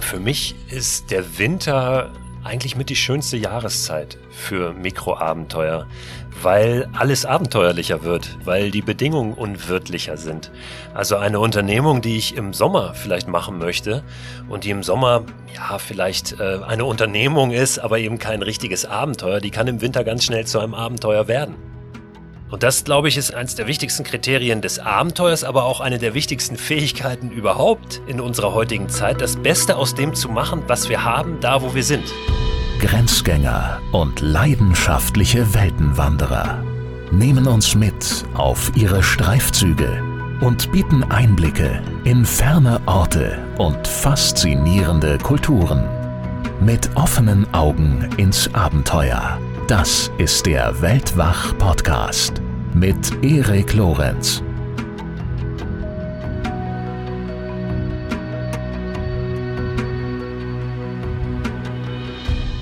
Für mich ist der Winter eigentlich mit die schönste Jahreszeit für Mikroabenteuer, weil alles abenteuerlicher wird, weil die Bedingungen unwirtlicher sind. Also eine Unternehmung, die ich im Sommer vielleicht machen möchte und die im Sommer ja vielleicht äh, eine Unternehmung ist, aber eben kein richtiges Abenteuer, die kann im Winter ganz schnell zu einem Abenteuer werden. Und das, glaube ich, ist eines der wichtigsten Kriterien des Abenteuers, aber auch eine der wichtigsten Fähigkeiten überhaupt in unserer heutigen Zeit, das Beste aus dem zu machen, was wir haben, da wo wir sind. Grenzgänger und leidenschaftliche Weltenwanderer nehmen uns mit auf ihre Streifzüge und bieten Einblicke in ferne Orte und faszinierende Kulturen. Mit offenen Augen ins Abenteuer das ist der Weltwach-Podcast mit Erik Lorenz.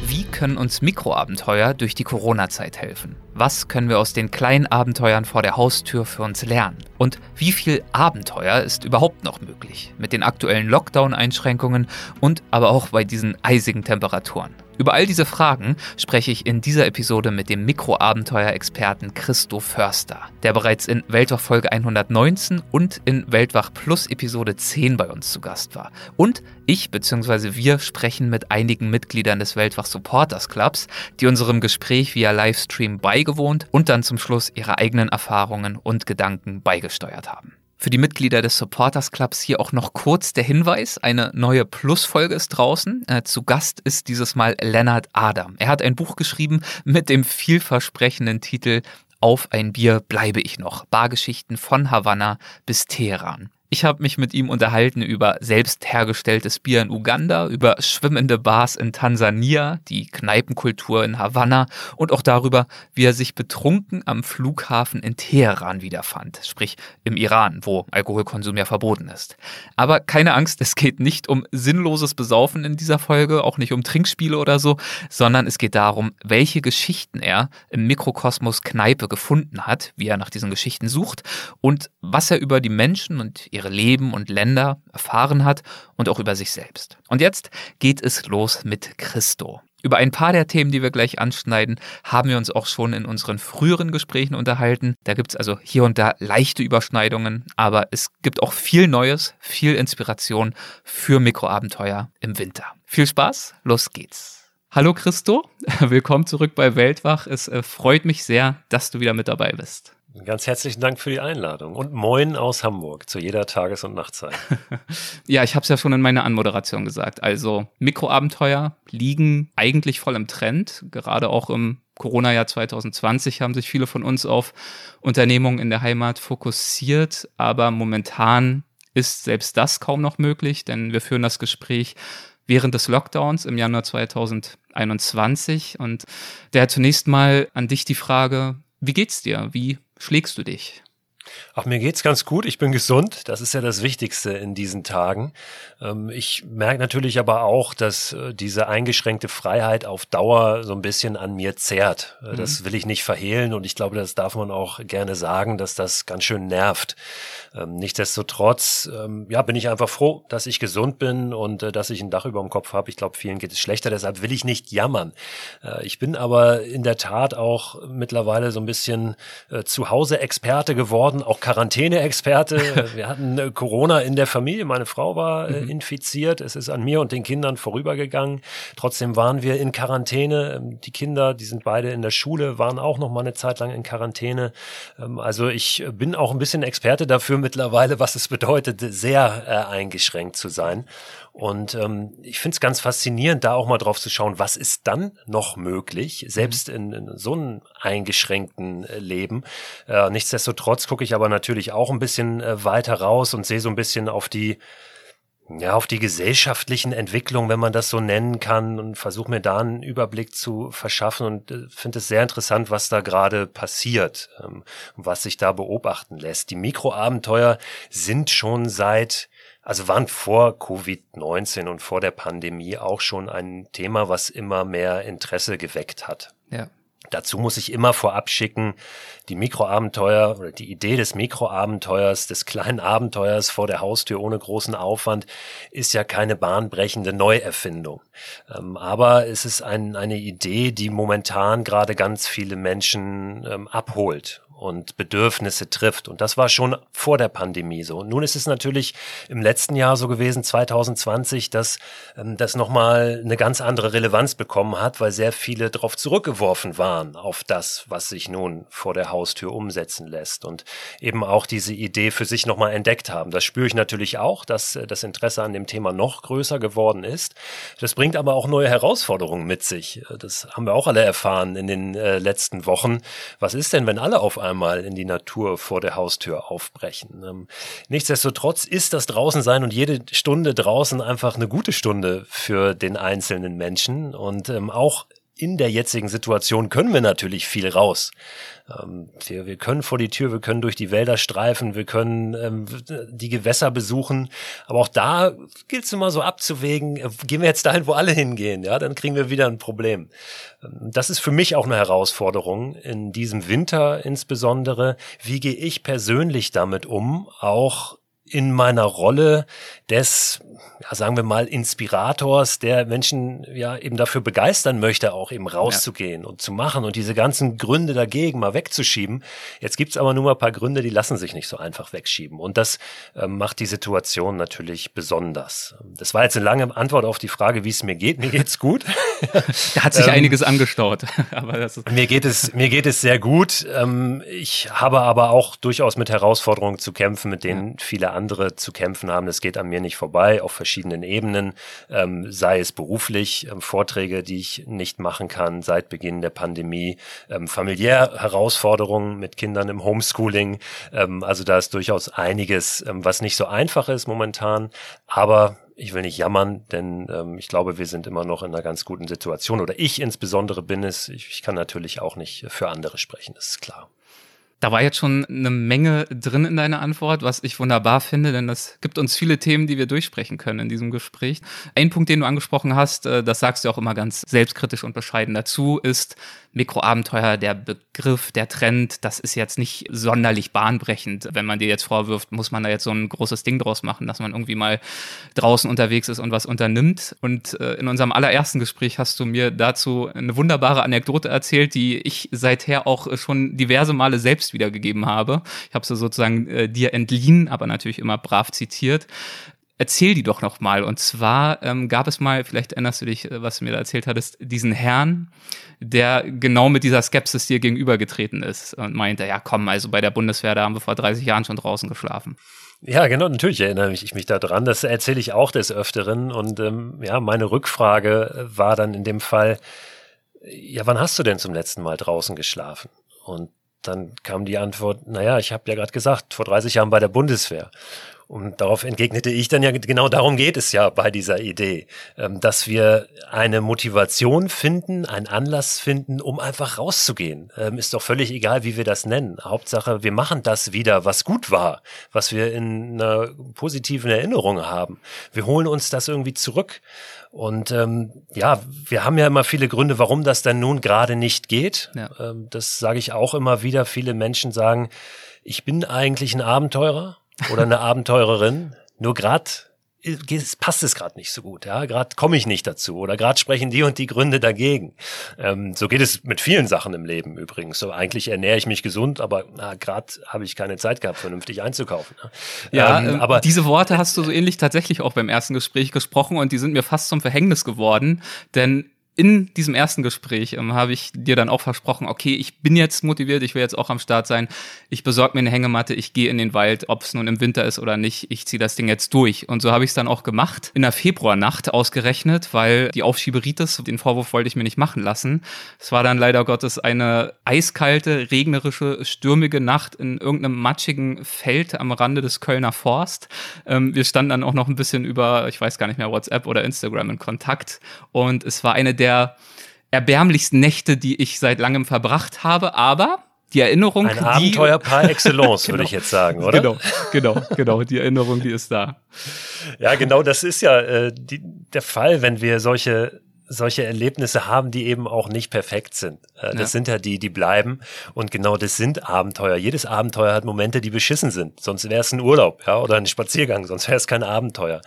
Wie können uns Mikroabenteuer durch die Corona-Zeit helfen? Was können wir aus den kleinen Abenteuern vor der Haustür für uns lernen? Und wie viel Abenteuer ist überhaupt noch möglich mit den aktuellen Lockdown-Einschränkungen und aber auch bei diesen eisigen Temperaturen? Über all diese Fragen spreche ich in dieser Episode mit dem Mikroabenteuer-Experten Christo Förster, der bereits in Weltwach Folge 119 und in Weltwach Plus Episode 10 bei uns zu Gast war. Und ich bzw. wir sprechen mit einigen Mitgliedern des Weltwach Supporters Clubs, die unserem Gespräch via Livestream beigewohnt und dann zum Schluss ihre eigenen Erfahrungen und Gedanken beigesteuert haben. Für die Mitglieder des Supporters Clubs hier auch noch kurz der Hinweis. Eine neue Plus-Folge ist draußen. Äh, zu Gast ist dieses Mal Lennart Adam. Er hat ein Buch geschrieben mit dem vielversprechenden Titel Auf ein Bier bleibe ich noch. Bargeschichten von Havanna bis Teheran. Ich habe mich mit ihm unterhalten über selbst hergestelltes Bier in Uganda, über schwimmende Bars in Tansania, die Kneipenkultur in Havanna und auch darüber, wie er sich betrunken am Flughafen in Teheran wiederfand, sprich im Iran, wo Alkoholkonsum ja verboten ist. Aber keine Angst, es geht nicht um sinnloses Besaufen in dieser Folge, auch nicht um Trinkspiele oder so, sondern es geht darum, welche Geschichten er im Mikrokosmos Kneipe gefunden hat, wie er nach diesen Geschichten sucht und was er über die Menschen und ihre ihre Leben und Länder erfahren hat und auch über sich selbst. Und jetzt geht es los mit Christo. Über ein paar der Themen, die wir gleich anschneiden, haben wir uns auch schon in unseren früheren Gesprächen unterhalten. Da gibt es also hier und da leichte Überschneidungen, aber es gibt auch viel Neues, viel Inspiration für Mikroabenteuer im Winter. Viel Spaß, los geht's. Hallo Christo, willkommen zurück bei Weltwach. Es äh, freut mich sehr, dass du wieder mit dabei bist. Ganz herzlichen Dank für die Einladung und moin aus Hamburg zu jeder Tages- und Nachtzeit. ja, ich habe es ja schon in meiner Anmoderation gesagt. Also Mikroabenteuer liegen eigentlich voll im Trend. Gerade auch im Corona-Jahr 2020 haben sich viele von uns auf Unternehmungen in der Heimat fokussiert. Aber momentan ist selbst das kaum noch möglich, denn wir führen das Gespräch während des Lockdowns im Januar 2021. Und daher zunächst mal an dich die Frage, wie geht's dir? Wie schlägst du dich? Ach, mir geht's ganz gut. Ich bin gesund. Das ist ja das Wichtigste in diesen Tagen. Ähm, ich merke natürlich aber auch, dass äh, diese eingeschränkte Freiheit auf Dauer so ein bisschen an mir zehrt. Äh, das mhm. will ich nicht verhehlen und ich glaube, das darf man auch gerne sagen, dass das ganz schön nervt. Ähm, nichtsdestotrotz, ähm, ja, bin ich einfach froh, dass ich gesund bin und äh, dass ich ein Dach über dem Kopf habe. Ich glaube, vielen geht es schlechter, deshalb will ich nicht jammern. ich bin aber in der Tat auch mittlerweile so ein bisschen zu Hause Experte geworden, auch Quarantäne-Experte. Wir hatten Corona in der Familie. Meine Frau war mhm infiziert. Es ist an mir und den Kindern vorübergegangen. Trotzdem waren wir in Quarantäne. Ähm, die Kinder, die sind beide in der Schule, waren auch noch mal eine Zeit lang in Quarantäne. Ähm, also ich bin auch ein bisschen Experte dafür mittlerweile, was es bedeutet, sehr äh, eingeschränkt zu sein. Und ähm, ich finde es ganz faszinierend, da auch mal drauf zu schauen, was ist dann noch möglich, selbst in, in so einem eingeschränkten äh, Leben. Äh, nichtsdestotrotz gucke ich aber natürlich auch ein bisschen äh, weiter raus und sehe so ein bisschen auf die ja, auf die gesellschaftlichen Entwicklungen, wenn man das so nennen kann, und versuche mir da einen Überblick zu verschaffen und äh, finde es sehr interessant, was da gerade passiert ähm, und was sich da beobachten lässt. Die Mikroabenteuer sind schon seit, also waren vor Covid-19 und vor der Pandemie auch schon ein Thema, was immer mehr Interesse geweckt hat. Ja. Dazu muss ich immer vorab schicken, die Mikroabenteuer oder die Idee des Mikroabenteuers, des kleinen Abenteuers vor der Haustür ohne großen Aufwand ist ja keine bahnbrechende Neuerfindung. Ähm, aber es ist ein, eine Idee, die momentan gerade ganz viele Menschen ähm, abholt und Bedürfnisse trifft. Und das war schon vor der Pandemie so. Und nun ist es natürlich im letzten Jahr so gewesen, 2020, dass ähm, das nochmal eine ganz andere Relevanz bekommen hat, weil sehr viele darauf zurückgeworfen waren, auf das, was sich nun vor der Haustür umsetzen lässt. Und eben auch diese Idee für sich nochmal entdeckt haben. Das spüre ich natürlich auch, dass äh, das Interesse an dem Thema noch größer geworden ist. Das bringt aber auch neue Herausforderungen mit sich. Das haben wir auch alle erfahren in den äh, letzten Wochen. Was ist denn, wenn alle auf einmal in die Natur vor der Haustür aufbrechen. Ähm, nichtsdestotrotz ist das Draußensein und jede Stunde draußen einfach eine gute Stunde für den einzelnen Menschen und ähm, auch in der jetzigen Situation können wir natürlich viel raus. Ähm, wir, wir können vor die Tür, wir können durch die Wälder streifen, wir können ähm, die Gewässer besuchen. Aber auch da gilt es immer so abzuwägen, äh, gehen wir jetzt dahin, wo alle hingehen, ja, dann kriegen wir wieder ein Problem. Ähm, das ist für mich auch eine Herausforderung in diesem Winter insbesondere. Wie gehe ich persönlich damit um, auch in meiner Rolle des, ja, sagen wir mal, Inspirators, der Menschen ja eben dafür begeistern möchte, auch eben rauszugehen ja. und zu machen und diese ganzen Gründe dagegen mal wegzuschieben. Jetzt gibt's aber nur mal ein paar Gründe, die lassen sich nicht so einfach wegschieben. Und das äh, macht die Situation natürlich besonders. Das war jetzt eine lange Antwort auf die Frage, wie es mir geht. Mir geht's gut. da hat sich ähm, einiges angestaut. aber das ist mir geht es, mir geht es sehr gut. Ähm, ich habe aber auch durchaus mit Herausforderungen zu kämpfen, mit denen ja. viele andere zu kämpfen haben. Das geht an mir nicht vorbei auf verschiedenen Ebenen, ähm, sei es beruflich, ähm, Vorträge, die ich nicht machen kann seit Beginn der Pandemie, ähm, familiär Herausforderungen mit Kindern im Homeschooling. Ähm, also da ist durchaus einiges, ähm, was nicht so einfach ist momentan, aber ich will nicht jammern, denn ähm, ich glaube, wir sind immer noch in einer ganz guten Situation. Oder ich insbesondere bin es. Ich, ich kann natürlich auch nicht für andere sprechen, das ist klar. Da war jetzt schon eine Menge drin in deiner Antwort, was ich wunderbar finde, denn das gibt uns viele Themen, die wir durchsprechen können in diesem Gespräch. Ein Punkt, den du angesprochen hast, äh, das sagst du auch immer ganz selbstkritisch und bescheiden dazu, ist, Mikroabenteuer, der Begriff, der Trend, das ist jetzt nicht sonderlich bahnbrechend. Wenn man dir jetzt vorwirft, muss man da jetzt so ein großes Ding draus machen, dass man irgendwie mal draußen unterwegs ist und was unternimmt. Und äh, in unserem allerersten Gespräch hast du mir dazu eine wunderbare Anekdote erzählt, die ich seither auch schon diverse Male selbst wiedergegeben habe. Ich habe sie sozusagen äh, dir entliehen, aber natürlich immer brav zitiert erzähl die doch noch mal. Und zwar ähm, gab es mal, vielleicht erinnerst du dich, äh, was du mir da erzählt hattest, diesen Herrn, der genau mit dieser Skepsis dir gegenübergetreten ist und meinte, ja komm, also bei der Bundeswehr, da haben wir vor 30 Jahren schon draußen geschlafen. Ja, genau, natürlich erinnere ich mich daran. Das erzähle ich auch des Öfteren. Und ähm, ja, meine Rückfrage war dann in dem Fall, ja, wann hast du denn zum letzten Mal draußen geschlafen? Und dann kam die Antwort, naja, ich habe ja gerade gesagt, vor 30 Jahren bei der Bundeswehr. Und darauf entgegnete ich dann ja, genau darum geht es ja bei dieser Idee, ähm, dass wir eine Motivation finden, einen Anlass finden, um einfach rauszugehen. Ähm, ist doch völlig egal, wie wir das nennen. Hauptsache, wir machen das wieder, was gut war, was wir in einer positiven Erinnerung haben. Wir holen uns das irgendwie zurück. Und ähm, ja, wir haben ja immer viele Gründe, warum das dann nun gerade nicht geht. Ja. Ähm, das sage ich auch immer wieder. Viele Menschen sagen, ich bin eigentlich ein Abenteurer oder eine Abenteurerin. Nur gerade passt es gerade nicht so gut, ja, gerade komme ich nicht dazu oder gerade sprechen die und die Gründe dagegen. Ähm, so geht es mit vielen Sachen im Leben übrigens. So eigentlich ernähre ich mich gesund, aber gerade habe ich keine Zeit gehabt, vernünftig einzukaufen. Ne? Ja, ähm, ähm, aber diese Worte hast du so ähnlich tatsächlich auch beim ersten Gespräch gesprochen und die sind mir fast zum Verhängnis geworden, denn in diesem ersten Gespräch ähm, habe ich dir dann auch versprochen, okay, ich bin jetzt motiviert, ich will jetzt auch am Start sein. Ich besorge mir eine Hängematte, ich gehe in den Wald, ob es nun im Winter ist oder nicht, ich ziehe das Ding jetzt durch. Und so habe ich es dann auch gemacht, in der Februarnacht ausgerechnet, weil die Aufschieberitis, den Vorwurf wollte ich mir nicht machen lassen. Es war dann leider Gottes eine eiskalte, regnerische, stürmige Nacht in irgendeinem matschigen Feld am Rande des Kölner Forst. Ähm, wir standen dann auch noch ein bisschen über, ich weiß gar nicht mehr, WhatsApp oder Instagram in Kontakt. Und es war eine der der erbärmlichsten Nächte, die ich seit langem verbracht habe, aber die Erinnerung. Ein Abenteuer par excellence, genau, würde ich jetzt sagen, oder? Genau, genau, genau. Die Erinnerung, die ist da. Ja, genau, das ist ja äh, die, der Fall, wenn wir solche solche Erlebnisse haben, die eben auch nicht perfekt sind. Äh, das ja. sind ja die, die bleiben. Und genau das sind Abenteuer. Jedes Abenteuer hat Momente, die beschissen sind. Sonst wäre es ein Urlaub, ja, oder ein Spaziergang. Sonst wäre es kein Abenteuer.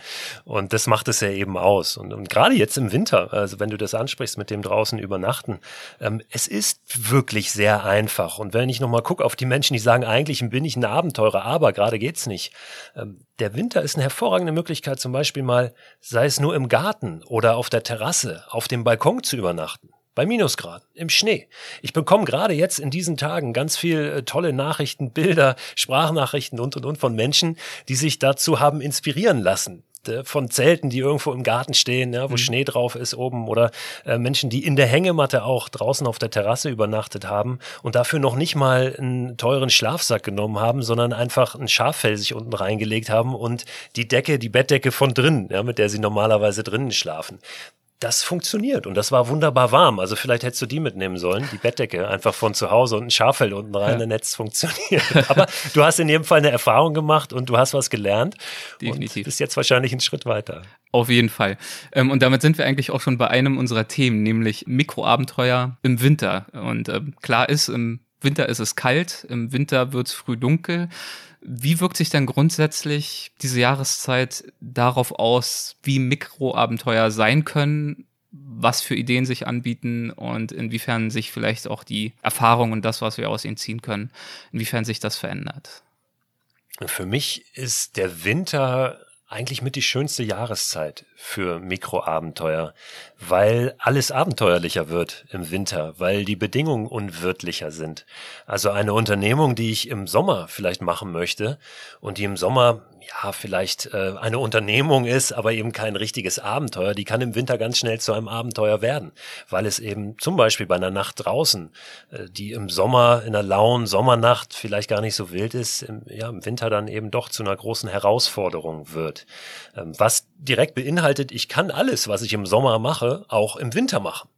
Und das macht es ja eben aus. Und, und gerade jetzt im Winter, also wenn du das ansprichst mit dem draußen übernachten, ähm, es ist wirklich sehr einfach. Und wenn ich nochmal gucke auf die Menschen, die sagen, eigentlich bin ich ein Abenteurer, aber gerade geht's nicht. Ähm, der Winter ist eine hervorragende Möglichkeit, zum Beispiel mal, sei es nur im Garten oder auf der Terrasse, auf dem Balkon zu übernachten bei Minusgraden, im Schnee. Ich bekomme gerade jetzt in diesen Tagen ganz viel äh, tolle Nachrichten, Bilder, Sprachnachrichten und und und von Menschen, die sich dazu haben inspirieren lassen, von Zelten, die irgendwo im Garten stehen, ja, wo mhm. Schnee drauf ist oben oder äh, Menschen, die in der Hängematte auch draußen auf der Terrasse übernachtet haben und dafür noch nicht mal einen teuren Schlafsack genommen haben, sondern einfach ein Schaffell sich unten reingelegt haben und die Decke, die Bettdecke von drinnen, ja, mit der sie normalerweise drinnen schlafen das funktioniert und das war wunderbar warm. Also vielleicht hättest du die mitnehmen sollen, die Bettdecke, einfach von zu Hause und ein Schaffell unten rein, ja. dann hätte es funktioniert. Aber du hast in jedem Fall eine Erfahrung gemacht und du hast was gelernt. Definitiv. Und bist jetzt wahrscheinlich einen Schritt weiter. Auf jeden Fall. Ähm, und damit sind wir eigentlich auch schon bei einem unserer Themen, nämlich Mikroabenteuer im Winter. Und ähm, klar ist, im Winter ist es kalt, im Winter wird es früh dunkel. Wie wirkt sich dann grundsätzlich diese Jahreszeit darauf aus, wie Mikroabenteuer sein können, was für Ideen sich anbieten und inwiefern sich vielleicht auch die Erfahrung und das, was wir aus ihnen ziehen können, inwiefern sich das verändert? Für mich ist der Winter eigentlich mit die schönste Jahreszeit für Mikroabenteuer, weil alles abenteuerlicher wird im Winter, weil die Bedingungen unwirtlicher sind. Also eine Unternehmung, die ich im Sommer vielleicht machen möchte und die im Sommer ja vielleicht äh, eine Unternehmung ist, aber eben kein richtiges Abenteuer, die kann im Winter ganz schnell zu einem Abenteuer werden, weil es eben zum Beispiel bei einer Nacht draußen, äh, die im Sommer in einer lauen Sommernacht vielleicht gar nicht so wild ist, im, ja im Winter dann eben doch zu einer großen Herausforderung wird, ähm, was direkt beinhaltet, ich kann alles, was ich im Sommer mache, auch im Winter machen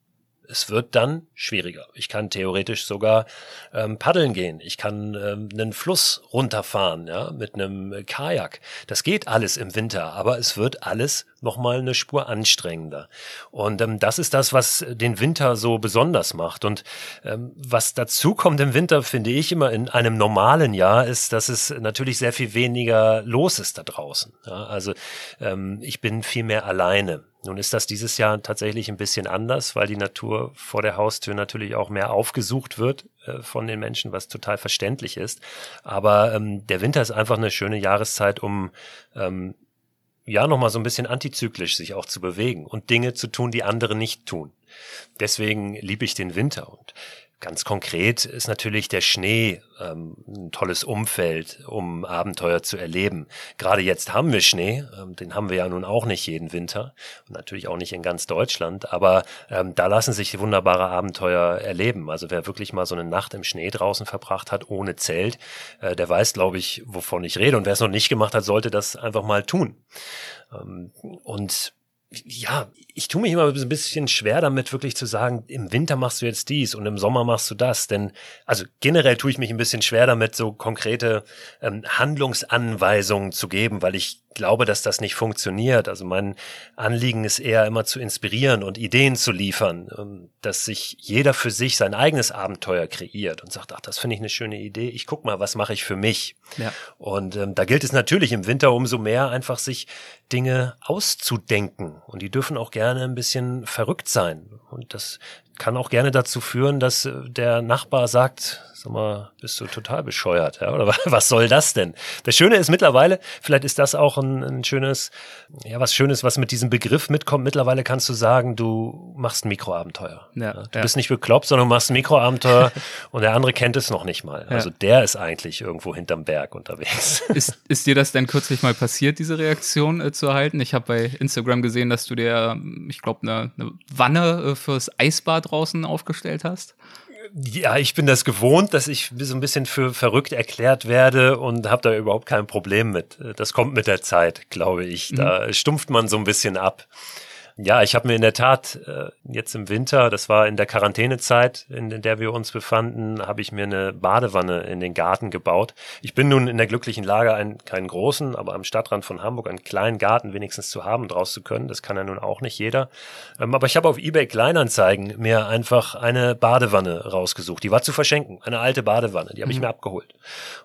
es wird dann schwieriger. Ich kann theoretisch sogar ähm, paddeln gehen. Ich kann ähm, einen Fluss runterfahren, ja, mit einem Kajak. Das geht alles im Winter, aber es wird alles nochmal eine Spur anstrengender. Und ähm, das ist das, was den Winter so besonders macht. Und ähm, was dazu kommt im Winter, finde ich immer in einem normalen Jahr, ist, dass es natürlich sehr viel weniger los ist da draußen. Ja, also ähm, ich bin viel mehr alleine. Nun ist das dieses Jahr tatsächlich ein bisschen anders, weil die Natur vor der Haustür natürlich auch mehr aufgesucht wird äh, von den Menschen, was total verständlich ist. Aber ähm, der Winter ist einfach eine schöne Jahreszeit, um ähm, ja nochmal so ein bisschen antizyklisch sich auch zu bewegen und Dinge zu tun, die andere nicht tun. Deswegen liebe ich den Winter und Ganz konkret ist natürlich der Schnee ähm, ein tolles Umfeld, um Abenteuer zu erleben. Gerade jetzt haben wir Schnee, ähm, den haben wir ja nun auch nicht jeden Winter und natürlich auch nicht in ganz Deutschland, aber ähm, da lassen sich wunderbare Abenteuer erleben. Also wer wirklich mal so eine Nacht im Schnee draußen verbracht hat, ohne Zelt, äh, der weiß, glaube ich, wovon ich rede. Und wer es noch nicht gemacht hat, sollte das einfach mal tun. Ähm, und ja, ich tue mich immer ein bisschen schwer damit, wirklich zu sagen, im Winter machst du jetzt dies und im Sommer machst du das. Denn, also generell tue ich mich ein bisschen schwer damit, so konkrete ähm, Handlungsanweisungen zu geben, weil ich glaube, dass das nicht funktioniert. Also mein Anliegen ist eher immer zu inspirieren und Ideen zu liefern, ähm, dass sich jeder für sich sein eigenes Abenteuer kreiert und sagt, ach, das finde ich eine schöne Idee. Ich guck mal, was mache ich für mich. Ja. Und ähm, da gilt es natürlich im Winter umso mehr einfach sich Dinge auszudenken. Und die dürfen auch gerne ein bisschen verrückt sein. Und das kann auch gerne dazu führen, dass äh, der Nachbar sagt, sag mal, bist du total bescheuert, ja? Oder was soll das denn? Das Schöne ist mittlerweile, vielleicht ist das auch ein, ein schönes, ja, was Schönes, was mit diesem Begriff mitkommt. Mittlerweile kannst du sagen, du machst ein Mikroabenteuer. Ja, Du ja. bist nicht bekloppt, sondern du machst ein Mikroabenteuer und der andere kennt es noch nicht mal. Ja. Also der ist eigentlich irgendwo hinterm Berg unterwegs. Ist, ist dir das denn kürzlich mal passiert, diese Reaktion äh, zu erhalten? Ich habe bei Instagram gesehen, dass du dir, ich glaube, eine, eine Wanne äh, fürs Eisbad draußen aufgestellt hast. Ja, ich bin das gewohnt, dass ich so ein bisschen für verrückt erklärt werde und habe da überhaupt kein Problem mit. Das kommt mit der Zeit, glaube ich. Da mhm. stumpft man so ein bisschen ab. Ja, ich habe mir in der Tat äh, jetzt im Winter, das war in der Quarantänezeit, in, in der wir uns befanden, habe ich mir eine Badewanne in den Garten gebaut. Ich bin nun in der glücklichen Lage, einen, keinen großen, aber am Stadtrand von Hamburg einen kleinen Garten wenigstens zu haben, draus zu können. Das kann ja nun auch nicht jeder. Ähm, aber ich habe auf eBay Kleinanzeigen mir einfach eine Badewanne rausgesucht. Die war zu verschenken, eine alte Badewanne. Die habe ich mhm. mir abgeholt.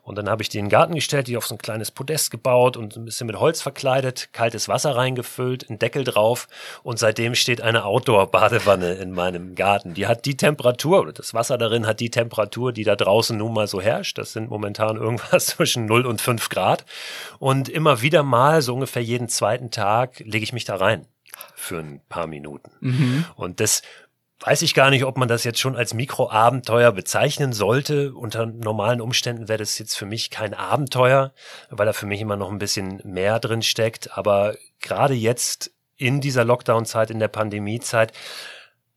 Und dann habe ich die in den Garten gestellt, die auf so ein kleines Podest gebaut und ein bisschen mit Holz verkleidet, kaltes Wasser reingefüllt, einen Deckel drauf und seitdem steht eine Outdoor-Badewanne in meinem Garten. Die hat die Temperatur, oder das Wasser darin hat die Temperatur, die da draußen nun mal so herrscht. Das sind momentan irgendwas zwischen 0 und 5 Grad. Und immer wieder mal, so ungefähr jeden zweiten Tag, lege ich mich da rein für ein paar Minuten. Mhm. Und das weiß ich gar nicht, ob man das jetzt schon als Mikroabenteuer bezeichnen sollte. Unter normalen Umständen wäre das jetzt für mich kein Abenteuer, weil da für mich immer noch ein bisschen mehr drin steckt. Aber gerade jetzt in dieser Lockdown-Zeit, in der Pandemie-Zeit,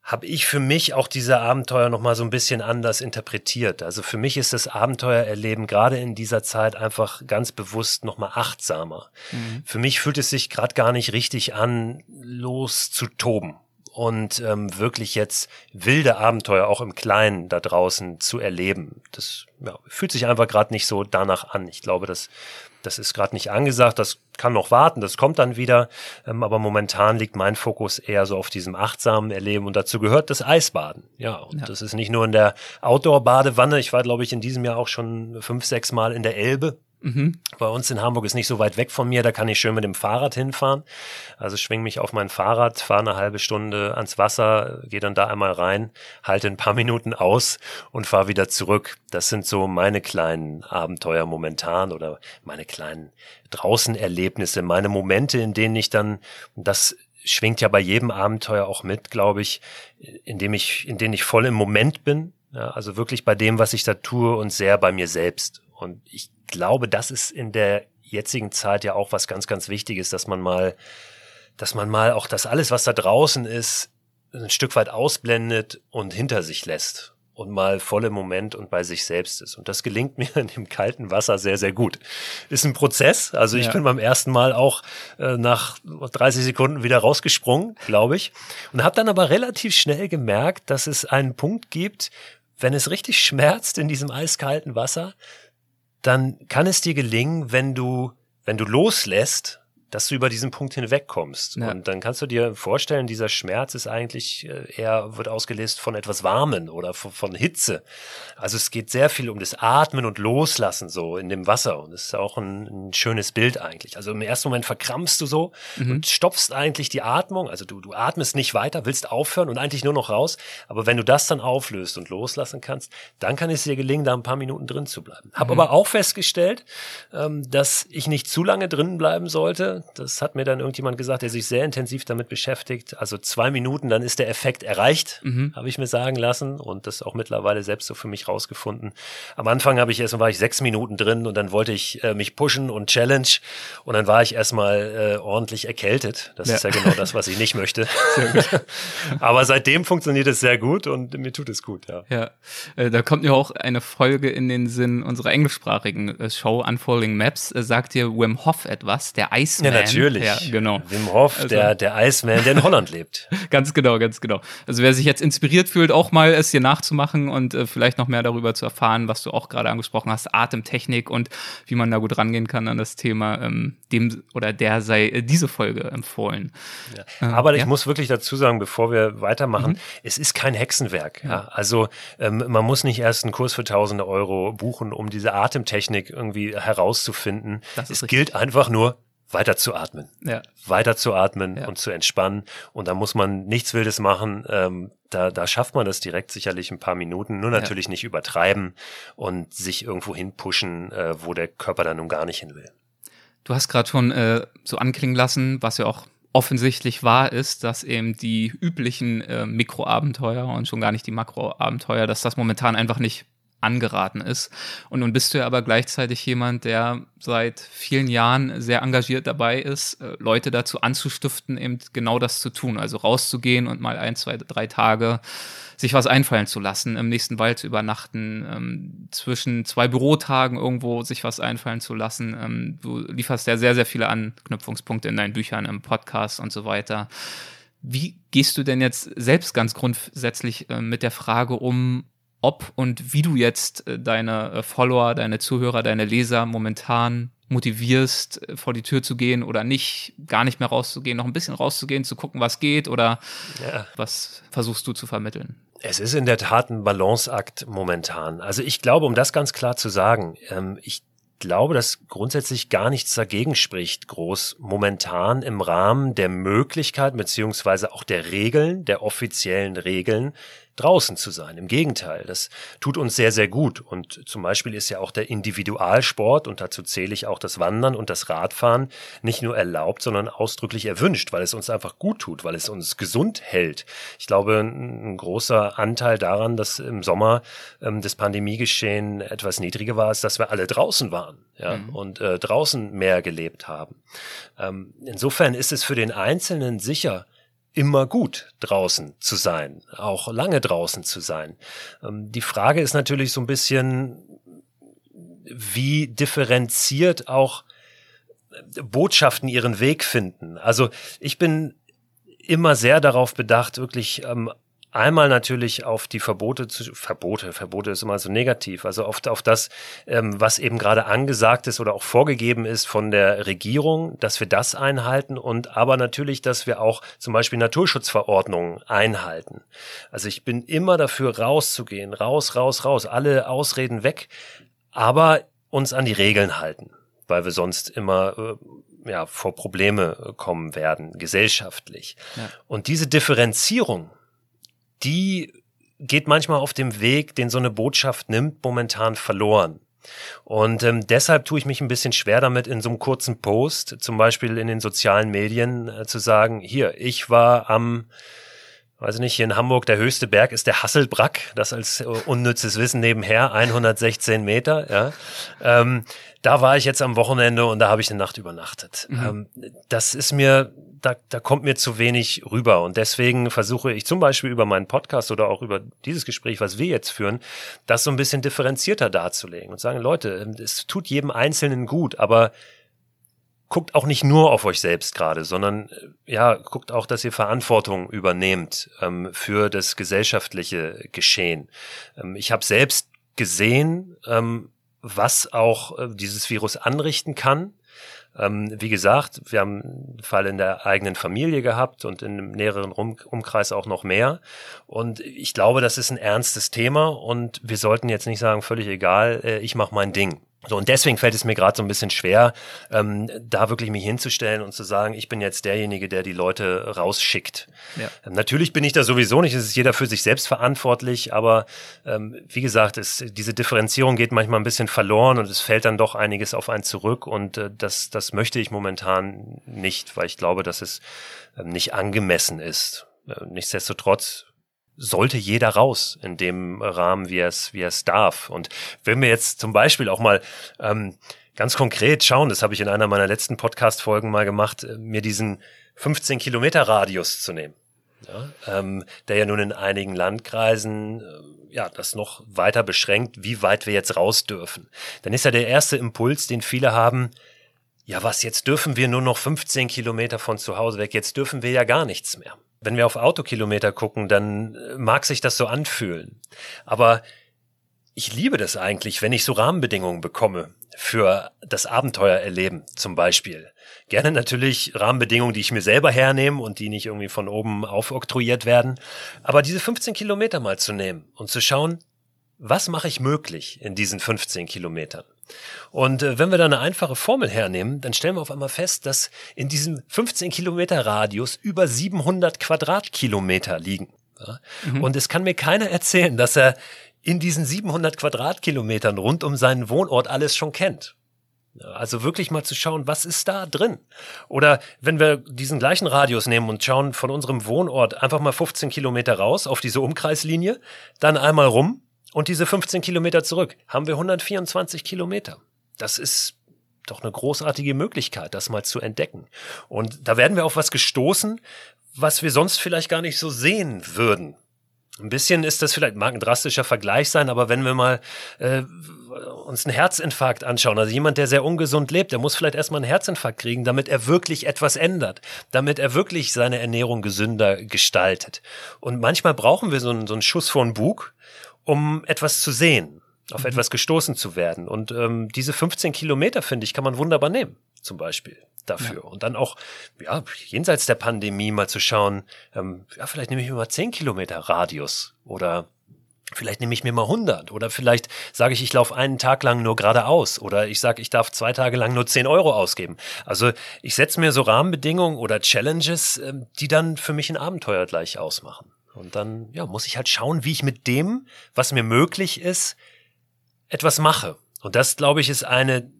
habe ich für mich auch diese Abenteuer noch mal so ein bisschen anders interpretiert. Also für mich ist das Abenteuererleben gerade in dieser Zeit einfach ganz bewusst noch mal achtsamer. Mhm. Für mich fühlt es sich gerade gar nicht richtig an, los zu toben und ähm, wirklich jetzt wilde Abenteuer auch im Kleinen da draußen zu erleben. Das ja, fühlt sich einfach gerade nicht so danach an. Ich glaube, das das ist gerade nicht angesagt, das kann noch warten, das kommt dann wieder. Ähm, aber momentan liegt mein Fokus eher so auf diesem achtsamen Erleben und dazu gehört das Eisbaden. Ja, und ja. das ist nicht nur in der Outdoor-Badewanne. Ich war, glaube ich, in diesem Jahr auch schon fünf, sechs Mal in der Elbe. Mhm. Bei uns in Hamburg ist nicht so weit weg von mir, da kann ich schön mit dem Fahrrad hinfahren. Also schwing mich auf mein Fahrrad, fahre eine halbe Stunde ans Wasser, gehe dann da einmal rein, halte ein paar Minuten aus und fahre wieder zurück. Das sind so meine kleinen Abenteuer momentan oder meine kleinen Draußenerlebnisse, meine Momente, in denen ich dann, das schwingt ja bei jedem Abenteuer auch mit, glaube ich, in dem ich, in denen ich voll im Moment bin. Ja, also wirklich bei dem, was ich da tue und sehr bei mir selbst. Und ich glaube, das ist in der jetzigen Zeit ja auch was ganz, ganz Wichtiges, dass man mal, dass man mal auch das alles, was da draußen ist, ein Stück weit ausblendet und hinter sich lässt und mal voll im Moment und bei sich selbst ist. Und das gelingt mir in dem kalten Wasser sehr, sehr gut. Ist ein Prozess. Also ich ja. bin beim ersten Mal auch äh, nach 30 Sekunden wieder rausgesprungen, glaube ich. Und habe dann aber relativ schnell gemerkt, dass es einen Punkt gibt, wenn es richtig schmerzt in diesem eiskalten Wasser, dann kann es dir gelingen, wenn du, wenn du loslässt dass du über diesen Punkt hinwegkommst. Ja. Und dann kannst du dir vorstellen, dieser Schmerz ist eigentlich äh, eher, wird ausgelöst von etwas Warmen oder von, von, Hitze. Also es geht sehr viel um das Atmen und Loslassen so in dem Wasser. Und das ist auch ein, ein schönes Bild eigentlich. Also im ersten Moment verkrampfst du so mhm. und stopfst eigentlich die Atmung. Also du, du atmest nicht weiter, willst aufhören und eigentlich nur noch raus. Aber wenn du das dann auflöst und loslassen kannst, dann kann es dir gelingen, da ein paar Minuten drin zu bleiben. Hab mhm. aber auch festgestellt, ähm, dass ich nicht zu lange drin bleiben sollte das hat mir dann irgendjemand gesagt, der sich sehr intensiv damit beschäftigt. Also zwei Minuten, dann ist der Effekt erreicht, mhm. habe ich mir sagen lassen und das auch mittlerweile selbst so für mich rausgefunden. Am Anfang habe ich erst war ich sechs Minuten drin und dann wollte ich äh, mich pushen und challenge und dann war ich erstmal äh, ordentlich erkältet. Das ja. ist ja genau das, was ich nicht möchte. Aber seitdem funktioniert es sehr gut und mir tut es gut, ja. Ja, äh, da kommt ja auch eine Folge in den Sinn unserer englischsprachigen äh, Show Unfolding Maps. Äh, sagt dir Wim Hof etwas, der Eismann? Ja, natürlich. Ja, genau. Wim Hof, also, der, der Iceman, der in Holland lebt. ganz genau, ganz genau. Also wer sich jetzt inspiriert fühlt, auch mal es hier nachzumachen und äh, vielleicht noch mehr darüber zu erfahren, was du auch gerade angesprochen hast, Atemtechnik und wie man da gut rangehen kann an das Thema, ähm, dem oder der sei äh, diese Folge empfohlen. Ja. Aber äh, ich ja? muss wirklich dazu sagen, bevor wir weitermachen, mhm. es ist kein Hexenwerk. Ja. Also ähm, man muss nicht erst einen Kurs für tausende Euro buchen, um diese Atemtechnik irgendwie herauszufinden. Das es gilt einfach nur weiter zu atmen. Ja. Weiter zu atmen ja. und zu entspannen. Und da muss man nichts Wildes machen. Ähm, da, da schafft man das direkt sicherlich ein paar Minuten. Nur natürlich ja. nicht übertreiben und sich irgendwo hinpushen, äh, wo der Körper dann nun gar nicht hin will. Du hast gerade schon äh, so anklingen lassen, was ja auch offensichtlich wahr ist, dass eben die üblichen äh, Mikroabenteuer und schon gar nicht die Makroabenteuer, dass das momentan einfach nicht angeraten ist. Und nun bist du ja aber gleichzeitig jemand, der seit vielen Jahren sehr engagiert dabei ist, äh, Leute dazu anzustiften, eben genau das zu tun. Also rauszugehen und mal ein, zwei, drei Tage sich was einfallen zu lassen, im nächsten Wald zu übernachten, ähm, zwischen zwei Bürotagen irgendwo sich was einfallen zu lassen. Ähm, du lieferst ja sehr, sehr viele Anknüpfungspunkte in deinen Büchern, im Podcast und so weiter Wie gehst du denn jetzt selbst ganz grundsätzlich äh, mit der Frage um, ob und wie du jetzt äh, deine äh, Follower, deine Zuhörer, deine Leser momentan motivierst, äh, vor die Tür zu gehen oder nicht, gar nicht mehr rauszugehen, noch ein bisschen rauszugehen, zu gucken, was geht oder ja. was versuchst du zu vermitteln? Es ist in der Tat ein Balanceakt momentan. Also ich glaube, um das ganz klar zu sagen, ähm, ich glaube, dass grundsätzlich gar nichts dagegen spricht, groß momentan im Rahmen der Möglichkeit beziehungsweise auch der Regeln, der offiziellen Regeln, draußen zu sein. Im Gegenteil, das tut uns sehr, sehr gut. Und zum Beispiel ist ja auch der Individualsport, und dazu zähle ich auch das Wandern und das Radfahren, nicht nur erlaubt, sondern ausdrücklich erwünscht, weil es uns einfach gut tut, weil es uns gesund hält. Ich glaube, ein großer Anteil daran, dass im Sommer ähm, das Pandemiegeschehen etwas niedriger war, ist, dass wir alle draußen waren ja, mhm. und äh, draußen mehr gelebt haben. Ähm, insofern ist es für den Einzelnen sicher, immer gut draußen zu sein, auch lange draußen zu sein. Ähm, die Frage ist natürlich so ein bisschen, wie differenziert auch Botschaften ihren Weg finden. Also ich bin immer sehr darauf bedacht, wirklich ähm, Einmal natürlich auf die Verbote zu, Verbote, Verbote ist immer so negativ, also oft auf das, ähm, was eben gerade angesagt ist oder auch vorgegeben ist von der Regierung, dass wir das einhalten und aber natürlich, dass wir auch zum Beispiel Naturschutzverordnungen einhalten. Also ich bin immer dafür rauszugehen, raus, raus, raus, alle Ausreden weg, aber uns an die Regeln halten, weil wir sonst immer äh, ja, vor Probleme kommen werden, gesellschaftlich. Ja. Und diese Differenzierung, die geht manchmal auf dem Weg, den so eine Botschaft nimmt, momentan verloren. Und ähm, deshalb tue ich mich ein bisschen schwer damit, in so einem kurzen Post, zum Beispiel in den sozialen Medien, äh, zu sagen, hier, ich war am weiß ich nicht, hier in Hamburg der höchste Berg ist der Hasselbrack, das als äh, unnützes Wissen nebenher, 116 Meter, ja. Ähm, da war ich jetzt am Wochenende und da habe ich eine Nacht übernachtet. Mhm. Ähm, das ist mir, da, da kommt mir zu wenig rüber und deswegen versuche ich zum Beispiel über meinen Podcast oder auch über dieses Gespräch, was wir jetzt führen, das so ein bisschen differenzierter darzulegen und sagen, Leute, es tut jedem Einzelnen gut, aber guckt auch nicht nur auf euch selbst gerade, sondern äh, ja, guckt auch, dass ihr Verantwortung übernehmt ähm, für das gesellschaftliche Geschehen. Ähm, ich habe selbst gesehen, ähm, was auch äh, dieses Virus anrichten kann. Ähm, wie gesagt, wir haben einen Fall in der eigenen Familie gehabt und in einem näheren Umkreis auch noch mehr. Und ich glaube, das ist ein ernstes Thema und wir sollten jetzt nicht sagen, völlig egal, äh, ich mache mein Ding. So, und deswegen fällt es mir gerade so ein bisschen schwer, ähm, da wirklich mich hinzustellen und zu sagen, ich bin jetzt derjenige, der die Leute rausschickt. Ja. Ähm, natürlich bin ich da sowieso nicht, es ist jeder für sich selbst verantwortlich, aber ähm, wie gesagt, es, diese Differenzierung geht manchmal ein bisschen verloren und es fällt dann doch einiges auf einen zurück und äh, das, das möchte ich momentan nicht, weil ich glaube, dass es äh, nicht angemessen ist. Äh, nichtsdestotrotz sollte jeder raus in dem Rahmen, wie er es, wie es darf. Und wenn wir jetzt zum Beispiel auch mal ähm, ganz konkret schauen, das habe ich in einer meiner letzten Podcast-Folgen mal gemacht, äh, mir diesen 15 Kilometer Radius zu nehmen. Ja, ähm, der ja nun in einigen Landkreisen äh, ja das noch weiter beschränkt, wie weit wir jetzt raus dürfen. Dann ist ja der erste Impuls, den viele haben, ja was, jetzt dürfen wir nur noch 15 Kilometer von zu Hause weg, jetzt dürfen wir ja gar nichts mehr. Wenn wir auf Autokilometer gucken, dann äh, mag sich das so anfühlen. Aber ich liebe das eigentlich, wenn ich so Rahmenbedingungen bekomme für das Abenteuererleben zum Beispiel. Gerne natürlich Rahmenbedingungen, die ich mir selber hernehme und die nicht irgendwie von oben aufoktroyiert werden. Aber diese 15 Kilometer mal zu nehmen und zu schauen, was mache ich möglich in diesen 15 Kilometern? Und äh, wenn wir da eine einfache Formel hernehmen, dann stellen wir auf einmal fest, dass in diesem 15 Kilometer Radius über 700 Quadratkilometer liegen. Ja? Mhm. Und es kann mir keiner erzählen, dass er in diesen 700 Quadratkilometern rund um seinen Wohnort alles schon kennt. Also wirklich mal zu schauen, was ist da drin? Oder wenn wir diesen gleichen Radius nehmen und schauen von unserem Wohnort einfach mal 15 Kilometer raus auf diese Umkreislinie, dann einmal rum und diese 15 Kilometer zurück haben wir 124 Kilometer. Das ist doch eine großartige Möglichkeit, das mal zu entdecken. Und da werden wir auf was gestoßen, was wir sonst vielleicht gar nicht so sehen würden. Ein bisschen ist das vielleicht, mag ein drastischer Vergleich sein, aber wenn wir mal äh, uns einen Herzinfarkt anschauen, also jemand, der sehr ungesund lebt, der muss vielleicht erstmal einen Herzinfarkt kriegen, damit er wirklich etwas ändert, damit er wirklich seine Ernährung gesünder gestaltet. Und manchmal brauchen wir so einen, so einen Schuss vor den Bug, um etwas zu sehen, auf mhm. etwas gestoßen zu werden. Und ähm, diese 15 Kilometer, finde ich, kann man wunderbar nehmen, zum Beispiel dafür. Ja. Und dann auch, ja, jenseits der Pandemie mal zu schauen, ähm, ja, vielleicht nehme ich mir mal 10 Kilometer Radius oder Vielleicht nehme ich mir mal 100 oder vielleicht sage ich, ich laufe einen Tag lang nur geradeaus oder ich sage, ich darf zwei Tage lang nur 10 Euro ausgeben. Also ich setze mir so Rahmenbedingungen oder Challenges, ähm, die dann für mich ein Abenteuer gleich ausmachen. Und dann ja, muss ich halt schauen, wie ich mit dem, was mir möglich ist, etwas mache. Und das, glaube ich, ist eine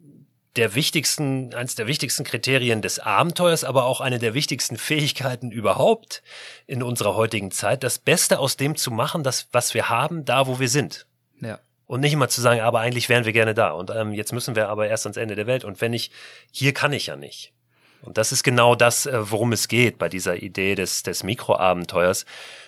der wichtigsten, eines der wichtigsten Kriterien des Abenteuers, aber auch eine der wichtigsten Fähigkeiten überhaupt in unserer heutigen Zeit, das Beste aus dem zu machen, das, was wir haben, da, wo wir sind. Ja. Und nicht immer zu sagen, aber eigentlich wären wir gerne da. Und ähm, jetzt müssen wir aber erst ans Ende der Welt. Und wenn ich, hier kann ich ja nicht. Und das ist genau das, äh, worum es geht bei dieser Idee des, des Mikroabenteuers,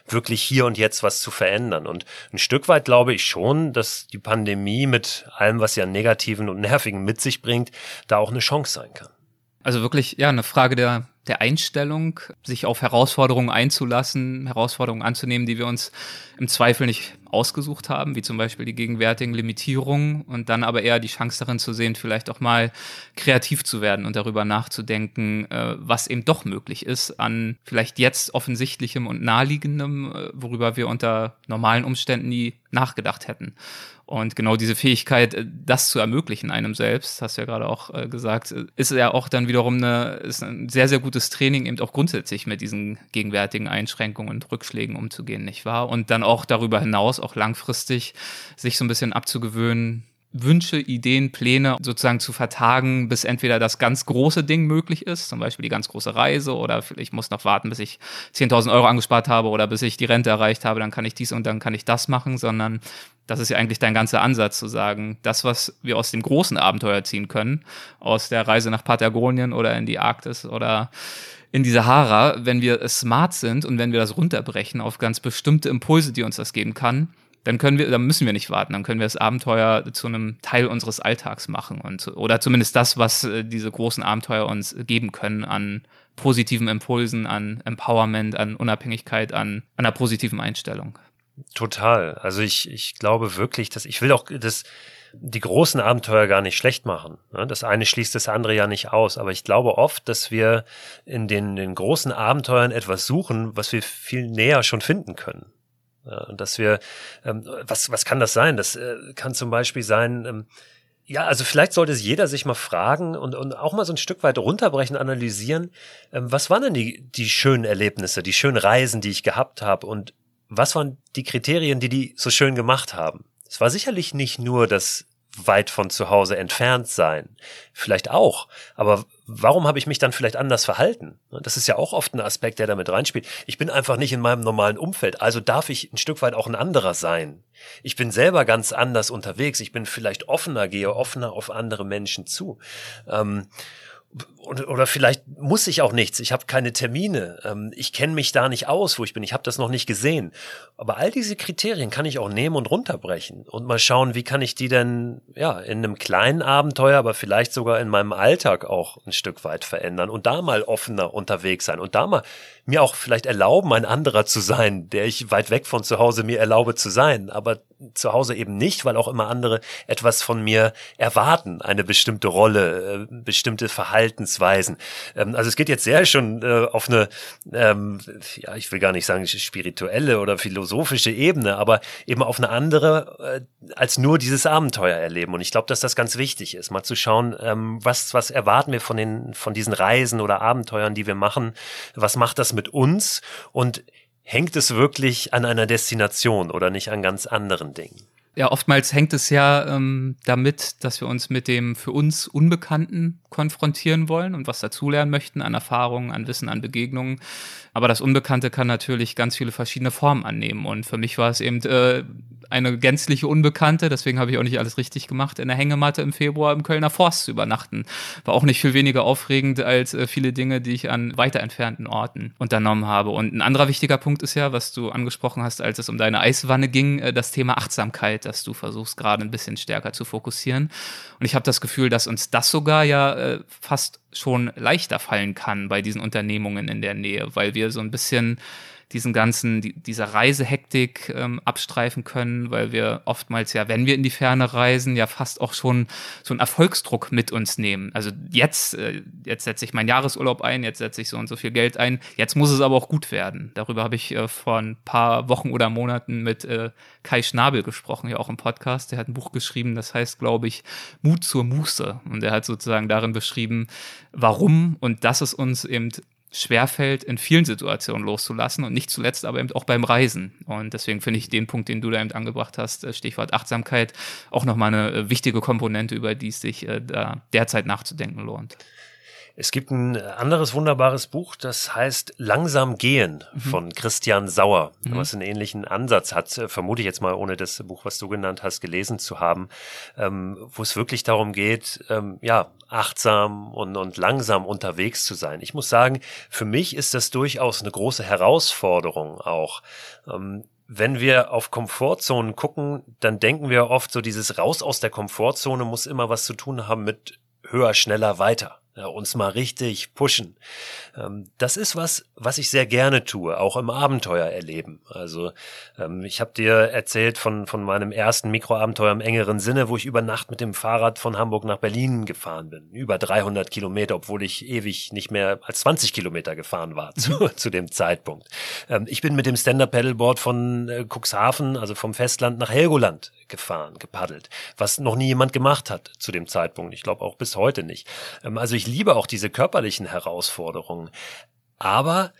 wirklich hier und jetzt was zu verändern. Und ein Stück weit glaube ich schon, dass die Pandemie mit allem, was sie an Negativen und Nervigen mit sich bringt, da auch eine Chance sein kann. Also wirklich, ja, eine Frage der, der Einstellung, sich auf Herausforderungen einzulassen, Herausforderungen anzunehmen, die wir uns im Zweifel nicht ausgesucht haben, wie zum Beispiel die gegenwärtigen Limitierungen und dann aber eher die Chance darin zu sehen, vielleicht auch mal kreativ zu werden und darüber nachzudenken, äh, was eben doch möglich ist an vielleicht jetzt offensichtlichem und naheliegendem, äh, worüber wir unter normalen Umständen nie nachgedacht hätten. Und genau diese Fähigkeit, äh, das zu ermöglichen einem selbst, hast du ja gerade auch äh, gesagt, ist ja auch dann wiederum eine, ist ein sehr, sehr gutes Training, eben auch grundsätzlich mit diesen gegenwärtigen Einschränkungen und Rückschlägen umzugehen, nicht wahr? Und dann auch darüber hinaus, auch langfristig, sich so ein bisschen abzugewöhnen, Wünsche, Ideen, Pläne sozusagen zu vertagen, bis entweder das ganz große Ding möglich ist, zum Beispiel die ganz große Reise oder ich muss noch warten, bis ich 10.000 Euro angespart habe oder bis ich die Rente erreicht habe, dann kann ich dies und dann kann ich das machen, sondern das ist ja eigentlich dein ganzer Ansatz zu sagen, das, was wir aus dem großen Abenteuer ziehen können, aus der Reise nach Patagonien oder in die Arktis oder in die Sahara, wenn wir smart sind und wenn wir das runterbrechen auf ganz bestimmte Impulse, die uns das geben kann, dann können wir, dann müssen wir nicht warten, dann können wir das Abenteuer zu einem Teil unseres Alltags machen und oder zumindest das, was äh, diese großen Abenteuer uns geben können an positiven Impulsen, an Empowerment, an Unabhängigkeit, an, an einer positiven Einstellung. Total. Also ich, ich glaube wirklich, dass ich will auch das die großen Abenteuer gar nicht schlecht machen. Ne? Das eine schließt das andere ja nicht aus. Aber ich glaube oft, dass wir in den, den großen Abenteuern etwas suchen, was wir viel näher schon finden können. Ja, dass wir, ähm, was, was kann das sein? Das äh, kann zum Beispiel sein, ähm, ja, also vielleicht sollte es jeder sich mal fragen und, und auch mal so ein Stück weit runterbrechen, analysieren, ähm, was waren denn die, die schönen Erlebnisse, die schönen Reisen, die ich gehabt habe und was waren die Kriterien, die die so schön gemacht haben? Es war sicherlich nicht nur das weit von zu Hause entfernt sein. Vielleicht auch. Aber warum habe ich mich dann vielleicht anders verhalten? Das ist ja auch oft ein Aspekt, der damit reinspielt. Ich bin einfach nicht in meinem normalen Umfeld. Also darf ich ein Stück weit auch ein anderer sein. Ich bin selber ganz anders unterwegs. Ich bin vielleicht offener, gehe offener auf andere Menschen zu. Ähm, oder vielleicht muss ich auch nichts. Ich habe keine Termine. Ähm, ich kenne mich da nicht aus, wo ich bin. Ich habe das noch nicht gesehen. Aber all diese Kriterien kann ich auch nehmen und runterbrechen und mal schauen, wie kann ich die denn ja in einem kleinen Abenteuer, aber vielleicht sogar in meinem Alltag auch ein Stück weit verändern und da mal offener unterwegs sein und da mal mir auch vielleicht erlauben, ein anderer zu sein, der ich weit weg von zu Hause mir erlaube zu sein, aber zu Hause eben nicht, weil auch immer andere etwas von mir erwarten, eine bestimmte Rolle, äh, bestimmte Verhaltensweisen. Ähm, also es geht jetzt sehr schon äh, auf eine, ähm, ja, ich will gar nicht sagen spirituelle oder philosophische Ebene, aber eben auf eine andere äh, als nur dieses Abenteuer erleben. Und ich glaube, dass das ganz wichtig ist, mal zu schauen, ähm, was was erwarten wir von den von diesen Reisen oder Abenteuern, die wir machen, was macht das mit uns und hängt es wirklich an einer Destination oder nicht an ganz anderen Dingen? Ja, oftmals hängt es ja ähm, damit, dass wir uns mit dem für uns Unbekannten konfrontieren wollen und was dazulernen möchten an Erfahrungen, an Wissen, an Begegnungen. Aber das Unbekannte kann natürlich ganz viele verschiedene Formen annehmen. Und für mich war es eben äh, eine gänzliche Unbekannte, deswegen habe ich auch nicht alles richtig gemacht, in der Hängematte im Februar im Kölner Forst zu übernachten. War auch nicht viel weniger aufregend als äh, viele Dinge, die ich an weiter entfernten Orten unternommen habe. Und ein anderer wichtiger Punkt ist ja, was du angesprochen hast, als es um deine Eiswanne ging, äh, das Thema Achtsamkeit, das du versuchst gerade ein bisschen stärker zu fokussieren. Und ich habe das Gefühl, dass uns das sogar ja äh, fast schon leichter fallen kann bei diesen Unternehmungen in der Nähe, weil wir so ein bisschen diesen ganzen, die, dieser Reisehektik ähm, abstreifen können, weil wir oftmals ja, wenn wir in die Ferne reisen, ja fast auch schon so einen Erfolgsdruck mit uns nehmen. Also jetzt, äh, jetzt setze ich meinen Jahresurlaub ein, jetzt setze ich so und so viel Geld ein, jetzt muss es aber auch gut werden. Darüber habe ich äh, vor ein paar Wochen oder Monaten mit äh, Kai Schnabel gesprochen, ja auch im Podcast. Der hat ein Buch geschrieben, das heißt, glaube ich, Mut zur Muße. Und er hat sozusagen darin beschrieben, warum und dass es uns eben schwerfällt, in vielen Situationen loszulassen und nicht zuletzt aber eben auch beim Reisen. Und deswegen finde ich den Punkt, den du da eben angebracht hast, äh, Stichwort Achtsamkeit, auch nochmal eine äh, wichtige Komponente, über die es sich äh, da derzeit nachzudenken lohnt. Es gibt ein anderes wunderbares Buch, das heißt Langsam gehen mhm. von Christian Sauer, mhm. was einen ähnlichen Ansatz hat, vermute ich jetzt mal, ohne das Buch, was du genannt hast, gelesen zu haben, ähm, wo es wirklich darum geht, ähm, ja, achtsam und, und langsam unterwegs zu sein. Ich muss sagen, für mich ist das durchaus eine große Herausforderung auch. Ähm, wenn wir auf Komfortzonen gucken, dann denken wir oft so, dieses Raus aus der Komfortzone muss immer was zu tun haben mit höher, schneller, weiter uns mal richtig pushen. Ähm, das ist was, was ich sehr gerne tue, auch im Abenteuer erleben. Also ähm, ich habe dir erzählt von, von meinem ersten Mikroabenteuer im engeren Sinne, wo ich über Nacht mit dem Fahrrad von Hamburg nach Berlin gefahren bin. Über 300 Kilometer, obwohl ich ewig nicht mehr als 20 Kilometer gefahren war zu, zu dem Zeitpunkt. Ähm, ich bin mit dem Stand-Up-Pedalboard von äh, Cuxhaven, also vom Festland nach Helgoland gefahren, gepaddelt, was noch nie jemand gemacht hat zu dem Zeitpunkt. Ich glaube auch bis heute nicht. also ich liebe auch diese körperlichen Herausforderungen. Aber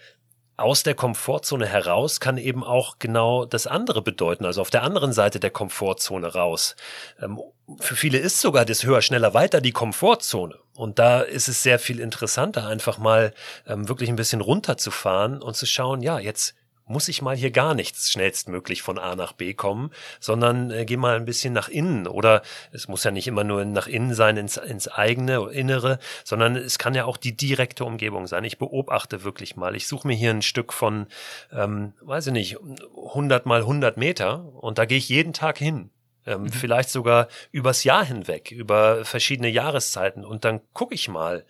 aus der Komfortzone heraus kann eben auch genau das andere bedeuten, also auf der anderen Seite der Komfortzone raus. Ähm, für viele ist sogar das höher, schneller, weiter die Komfortzone. Und da ist es sehr viel interessanter, einfach mal ähm, wirklich ein bisschen runterzufahren und zu schauen, ja, jetzt muss ich mal hier gar nichts schnellstmöglich von A nach B kommen, sondern äh, geh mal ein bisschen nach innen. Oder es muss ja nicht immer nur nach innen sein, ins, ins eigene, Innere, sondern es kann ja auch die direkte Umgebung sein. Ich beobachte wirklich mal. Ich suche mir hier ein Stück von, ähm, weiß ich nicht, 100 mal 100 Meter und da gehe ich jeden Tag hin. Ähm, mhm. Vielleicht sogar übers Jahr hinweg, über verschiedene Jahreszeiten. Und dann gucke ich mal,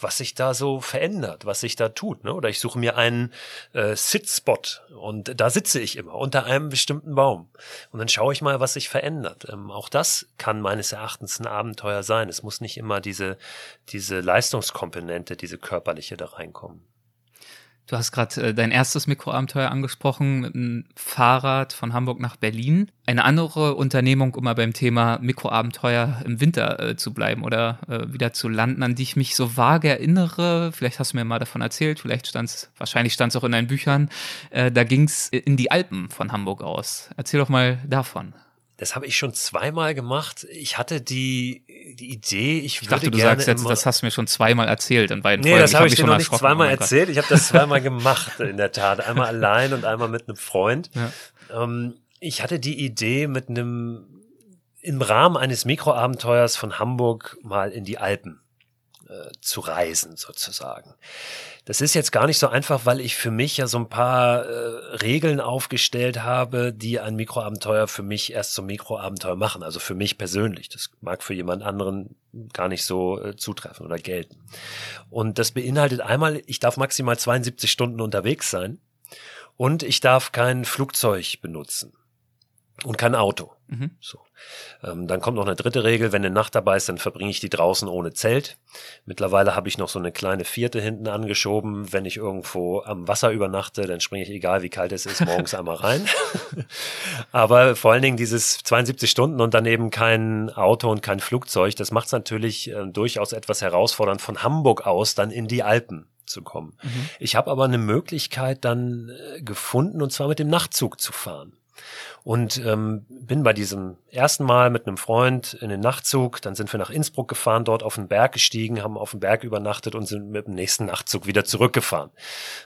was sich da so verändert, was sich da tut. Ne? Oder ich suche mir einen äh, Sit-Spot und da sitze ich immer unter einem bestimmten Baum. Und dann schaue ich mal, was sich verändert. Ähm, auch das kann meines Erachtens ein Abenteuer sein. Es muss nicht immer diese, diese Leistungskomponente, diese körperliche da reinkommen. Du hast gerade äh, dein erstes Mikroabenteuer angesprochen mit einem Fahrrad von Hamburg nach Berlin. Eine andere Unternehmung, um mal beim Thema Mikroabenteuer im Winter äh, zu bleiben oder äh, wieder zu landen, an die ich mich so vage erinnere. Vielleicht hast du mir mal davon erzählt, vielleicht stand es, wahrscheinlich stand es auch in deinen Büchern. Äh, da ging es in die Alpen von Hamburg aus. Erzähl doch mal davon. Das habe ich schon zweimal gemacht. Ich hatte die, die Idee, ich, ich dachte, du sagst jetzt, das hast du mir schon zweimal erzählt in beiden nee, Folgen. das habe ich, hab ich dir noch nicht zweimal oh erzählt. Ich habe das zweimal gemacht, in der Tat. Einmal allein und einmal mit einem Freund. Ja. Ähm, ich hatte die Idee, mit einem im Rahmen eines Mikroabenteuers von Hamburg mal in die Alpen äh, zu reisen, sozusagen. Das ist jetzt gar nicht so einfach, weil ich für mich ja so ein paar äh, Regeln aufgestellt habe, die ein Mikroabenteuer für mich erst zum Mikroabenteuer machen. Also für mich persönlich. Das mag für jemand anderen gar nicht so äh, zutreffen oder gelten. Und das beinhaltet einmal, ich darf maximal 72 Stunden unterwegs sein und ich darf kein Flugzeug benutzen und kein Auto. Mhm. So. Ähm, dann kommt noch eine dritte Regel, wenn eine Nacht dabei ist, dann verbringe ich die draußen ohne Zelt. Mittlerweile habe ich noch so eine kleine vierte hinten angeschoben. Wenn ich irgendwo am Wasser übernachte, dann springe ich, egal wie kalt es ist, morgens einmal rein. Aber vor allen Dingen dieses 72 Stunden und dann eben kein Auto und kein Flugzeug, das macht es natürlich äh, durchaus etwas herausfordernd, von Hamburg aus dann in die Alpen zu kommen. Mhm. Ich habe aber eine Möglichkeit dann äh, gefunden, und zwar mit dem Nachtzug zu fahren. Und ähm, bin bei diesem ersten Mal mit einem Freund in den Nachtzug, dann sind wir nach Innsbruck gefahren, dort auf den Berg gestiegen, haben auf dem Berg übernachtet und sind mit dem nächsten Nachtzug wieder zurückgefahren.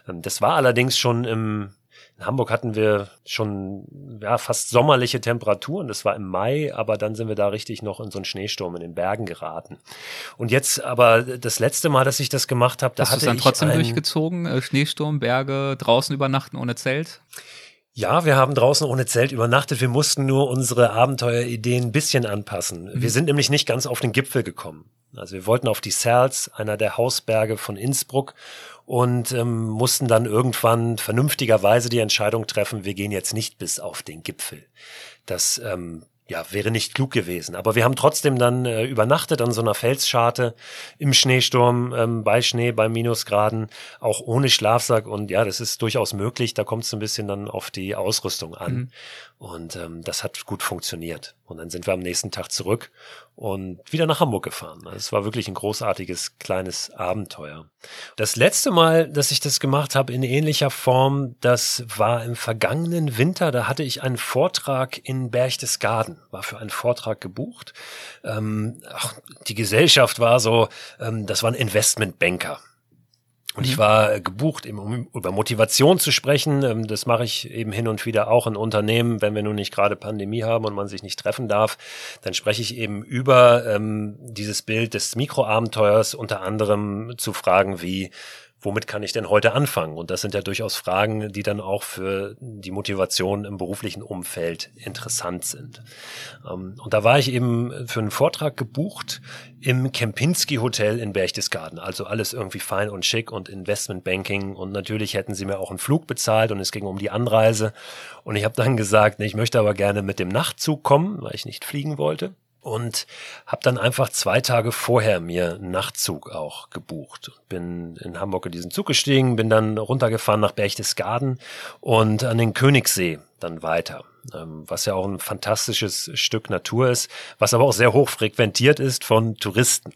Ähm, das war allerdings schon im in Hamburg hatten wir schon ja, fast sommerliche Temperaturen. Das war im Mai, aber dann sind wir da richtig noch in so einen Schneesturm in den Bergen geraten. Und jetzt aber das letzte Mal, dass ich das gemacht habe, da Hast hatte dann ich trotzdem durchgezogen? Äh, Schneesturm, Berge, draußen übernachten ohne Zelt? Ja, wir haben draußen ohne Zelt übernachtet. Wir mussten nur unsere Abenteuerideen ein bisschen anpassen. Mhm. Wir sind nämlich nicht ganz auf den Gipfel gekommen. Also wir wollten auf die Serls, einer der Hausberge von Innsbruck, und ähm, mussten dann irgendwann vernünftigerweise die Entscheidung treffen, wir gehen jetzt nicht bis auf den Gipfel. Das ähm, ja, wäre nicht klug gewesen. Aber wir haben trotzdem dann äh, übernachtet an so einer Felsscharte im Schneesturm, ähm, bei Schnee, bei Minusgraden, auch ohne Schlafsack. Und ja, das ist durchaus möglich. Da kommt es ein bisschen dann auf die Ausrüstung an. Mhm. Und ähm, das hat gut funktioniert. Und dann sind wir am nächsten Tag zurück und wieder nach Hamburg gefahren. Also es war wirklich ein großartiges kleines Abenteuer. Das letzte Mal, dass ich das gemacht habe in ähnlicher Form, das war im vergangenen Winter. Da hatte ich einen Vortrag in Berchtesgaden, war für einen Vortrag gebucht. Ähm, ach, die Gesellschaft war so, ähm, das waren Investmentbanker. Und ich war gebucht, eben um über Motivation zu sprechen. Ähm, Das mache ich eben hin und wieder auch in Unternehmen, wenn wir nun nicht gerade Pandemie haben und man sich nicht treffen darf. Dann spreche ich eben über ähm, dieses Bild des Mikroabenteuers, unter anderem zu Fragen wie, womit kann ich denn heute anfangen? Und das sind ja durchaus Fragen, die dann auch für die Motivation im beruflichen Umfeld interessant sind. Ähm, Und da war ich eben für einen Vortrag gebucht im Kempinski Hotel in Berchtesgaden. Also alles irgendwie fein und schick und Investmentbanking. Und natürlich hätten sie mir auch einen Flug bezahlt und es ging um die Anreise. Und ich habe dann gesagt, ich möchte aber gerne mit dem Nachtzug kommen, weil ich nicht fliegen wollte und habe dann einfach zwei Tage vorher mir einen Nachtzug auch gebucht. Bin in Hamburg in diesen Zug gestiegen, bin dann runtergefahren nach Berchtesgaden und an den Königssee dann weiter, ähm, was ja auch ein fantastisches Stück Natur ist, was aber auch sehr hoch frequentiert ist von Touristen.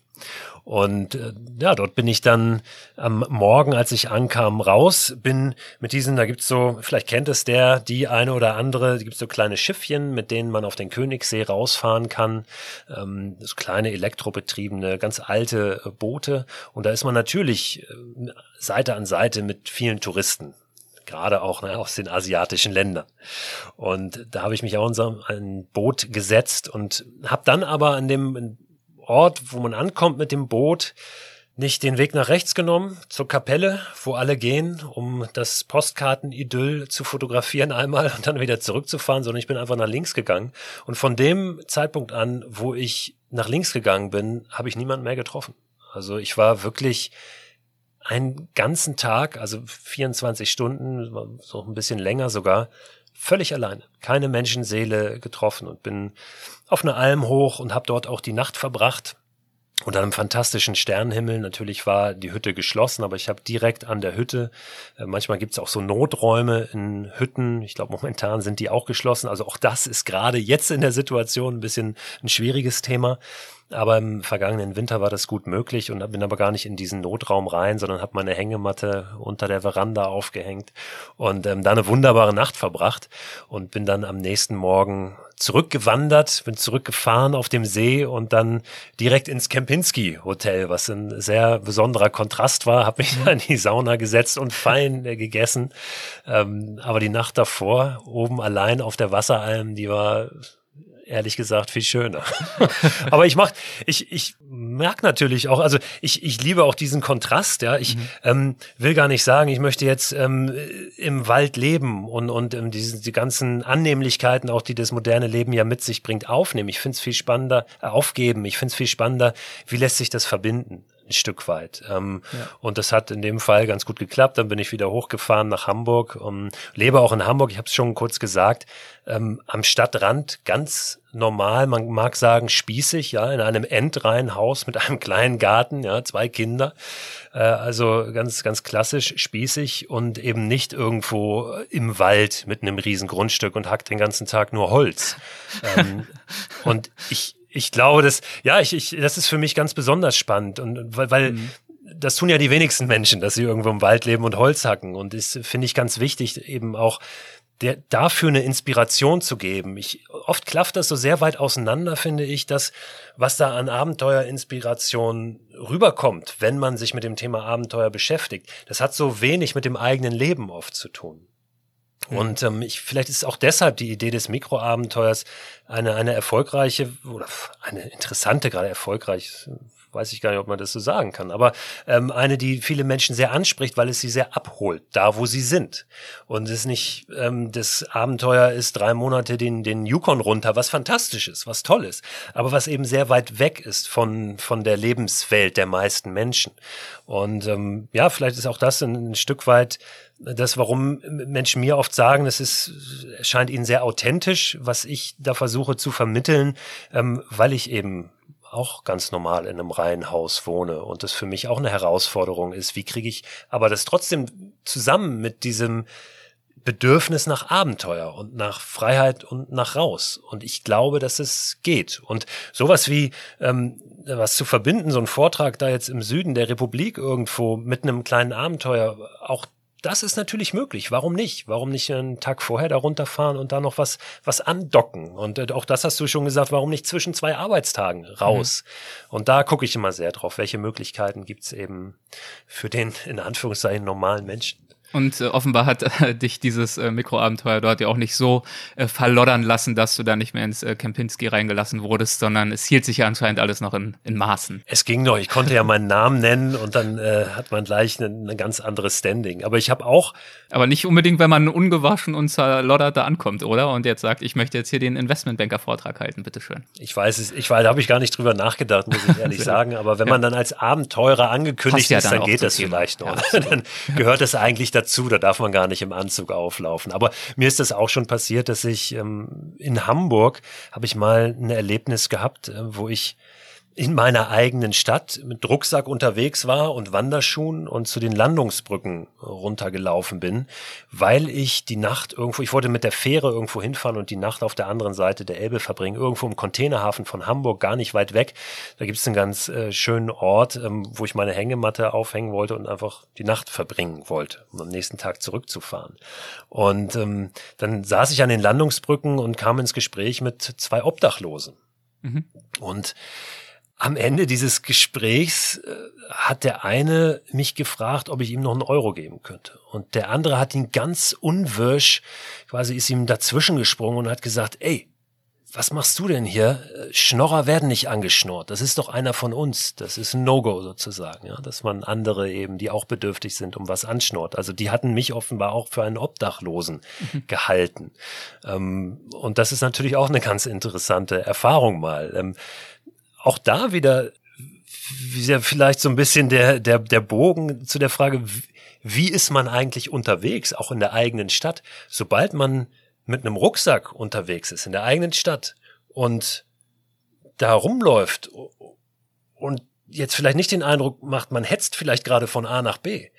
Und äh, ja, dort bin ich dann am Morgen, als ich ankam, raus, bin mit diesen, da gibt's so, vielleicht kennt es der, die eine oder andere, da gibt's so kleine Schiffchen, mit denen man auf den Königssee rausfahren kann, ähm, so kleine elektrobetriebene, ganz alte äh, Boote. Und da ist man natürlich äh, Seite an Seite mit vielen Touristen gerade auch ne, aus den asiatischen Ländern. Und da habe ich mich auch in so ein Boot gesetzt und habe dann aber an dem Ort, wo man ankommt mit dem Boot, nicht den Weg nach rechts genommen zur Kapelle, wo alle gehen, um das Postkartenidyll zu fotografieren einmal und dann wieder zurückzufahren, sondern ich bin einfach nach links gegangen. Und von dem Zeitpunkt an, wo ich nach links gegangen bin, habe ich niemanden mehr getroffen. Also ich war wirklich einen ganzen Tag, also 24 Stunden, so ein bisschen länger sogar, völlig alleine. Keine Menschenseele getroffen und bin auf eine Alm hoch und habe dort auch die Nacht verbracht. Unter einem fantastischen Sternenhimmel. Natürlich war die Hütte geschlossen, aber ich habe direkt an der Hütte, äh, manchmal gibt's auch so Noträume in Hütten. Ich glaube, momentan sind die auch geschlossen. Also auch das ist gerade jetzt in der Situation ein bisschen ein schwieriges Thema. Aber im vergangenen Winter war das gut möglich und bin aber gar nicht in diesen Notraum rein, sondern habe meine Hängematte unter der Veranda aufgehängt und ähm, da eine wunderbare Nacht verbracht und bin dann am nächsten Morgen zurückgewandert, bin zurückgefahren auf dem See und dann direkt ins Kempinski Hotel, was ein sehr besonderer Kontrast war, habe mich da in die Sauna gesetzt und fein äh, gegessen. Ähm, aber die Nacht davor, oben allein auf der Wasseralm, die war ehrlich gesagt viel schöner. Aber ich mach, ich, ich merk natürlich auch, also ich, ich liebe auch diesen Kontrast, ja. Ich mhm. ähm, will gar nicht sagen, ich möchte jetzt ähm, im Wald leben und, und ähm, diese, die ganzen Annehmlichkeiten, auch die das moderne Leben ja mit sich bringt, aufnehmen. Ich finde es viel spannender, äh, aufgeben. Ich finde es viel spannender, wie lässt sich das verbinden? Ein Stück weit. Ähm, ja. Und das hat in dem Fall ganz gut geklappt. Dann bin ich wieder hochgefahren nach Hamburg, um, lebe auch in Hamburg, ich habe es schon kurz gesagt, ähm, am Stadtrand ganz normal, man mag sagen spießig, ja, in einem Endreihenhaus mit einem kleinen Garten, ja, zwei Kinder. Äh, also ganz, ganz klassisch spießig und eben nicht irgendwo im Wald mit einem riesen Grundstück und hackt den ganzen Tag nur Holz. ähm, und ich, ich glaube, dass, ja, ich, ich, das ist für mich ganz besonders spannend und weil, weil mhm. das tun ja die wenigsten Menschen, dass sie irgendwo im Wald leben und Holz hacken und das finde ich ganz wichtig, eben auch der, dafür eine Inspiration zu geben. Ich, oft klafft das so sehr weit auseinander, finde ich, dass was da an Abenteuerinspiration rüberkommt, wenn man sich mit dem Thema Abenteuer beschäftigt, das hat so wenig mit dem eigenen Leben oft zu tun. Und ähm, ich, vielleicht ist auch deshalb die Idee des Mikroabenteuers eine, eine erfolgreiche oder eine interessante, gerade erfolgreich, weiß ich gar nicht, ob man das so sagen kann, aber ähm, eine, die viele Menschen sehr anspricht, weil es sie sehr abholt, da wo sie sind. Und es ist nicht, ähm, das Abenteuer ist drei Monate den, den Yukon runter, was fantastisch ist, was toll ist, aber was eben sehr weit weg ist von, von der Lebenswelt der meisten Menschen. Und ähm, ja, vielleicht ist auch das ein, ein Stück weit das, warum Menschen mir oft sagen, es ist, scheint ihnen sehr authentisch, was ich da versuche zu vermitteln, ähm, weil ich eben auch ganz normal in einem Reihenhaus wohne und das für mich auch eine Herausforderung ist. Wie kriege ich aber das trotzdem zusammen mit diesem Bedürfnis nach Abenteuer und nach Freiheit und nach raus. Und ich glaube, dass es geht. Und sowas wie ähm, was zu verbinden, so ein Vortrag da jetzt im Süden der Republik irgendwo mit einem kleinen Abenteuer, auch das ist natürlich möglich. Warum nicht? Warum nicht einen Tag vorher da runterfahren und da noch was, was andocken? Und äh, auch das hast du schon gesagt, warum nicht zwischen zwei Arbeitstagen raus? Mhm. Und da gucke ich immer sehr drauf, welche Möglichkeiten gibt's eben für den, in Anführungszeichen, normalen Menschen. Und äh, offenbar hat äh, dich dieses äh, Mikroabenteuer dort ja auch nicht so äh, verloddern lassen, dass du da nicht mehr ins äh, Kempinski reingelassen wurdest, sondern es hielt sich ja anscheinend alles noch in, in Maßen. Es ging noch. Ich konnte ja meinen Namen nennen und dann äh, hat man gleich ein, ganz anderes Standing. Aber ich habe auch. Aber nicht unbedingt, wenn man ungewaschen und zerloddert da ankommt, oder? Und jetzt sagt, ich möchte jetzt hier den Investmentbanker-Vortrag halten, bitteschön. Ich weiß es, ich weiß, da habe ich gar nicht drüber nachgedacht, muss ich ehrlich sagen. Aber wenn ja. man dann als Abenteurer angekündigt ja ist, dann, dann geht das Thema. vielleicht noch. Ja, dann gehört es eigentlich dazu dazu, da darf man gar nicht im Anzug auflaufen. Aber mir ist das auch schon passiert, dass ich ähm, in Hamburg habe ich mal ein Erlebnis gehabt, äh, wo ich in meiner eigenen Stadt mit Rucksack unterwegs war und Wanderschuhen und zu den Landungsbrücken runtergelaufen bin, weil ich die Nacht irgendwo, ich wollte mit der Fähre irgendwo hinfahren und die Nacht auf der anderen Seite der Elbe verbringen, irgendwo im Containerhafen von Hamburg, gar nicht weit weg. Da gibt es einen ganz äh, schönen Ort, ähm, wo ich meine Hängematte aufhängen wollte und einfach die Nacht verbringen wollte, um am nächsten Tag zurückzufahren. Und ähm, dann saß ich an den Landungsbrücken und kam ins Gespräch mit zwei Obdachlosen. Mhm. Und am Ende dieses Gesprächs äh, hat der eine mich gefragt, ob ich ihm noch einen Euro geben könnte. Und der andere hat ihn ganz unwirsch, quasi ist ihm dazwischen gesprungen und hat gesagt, ey, was machst du denn hier? Schnorrer werden nicht angeschnurrt. Das ist doch einer von uns. Das ist ein No-Go sozusagen, ja, dass man andere eben, die auch bedürftig sind, um was anschnurrt. Also die hatten mich offenbar auch für einen Obdachlosen mhm. gehalten. Ähm, und das ist natürlich auch eine ganz interessante Erfahrung mal. Ähm, auch da wieder wieder vielleicht so ein bisschen der, der, der Bogen zu der Frage, wie ist man eigentlich unterwegs, auch in der eigenen Stadt? Sobald man mit einem Rucksack unterwegs ist, in der eigenen Stadt und da rumläuft und jetzt vielleicht nicht den Eindruck macht, man hetzt vielleicht gerade von A nach B,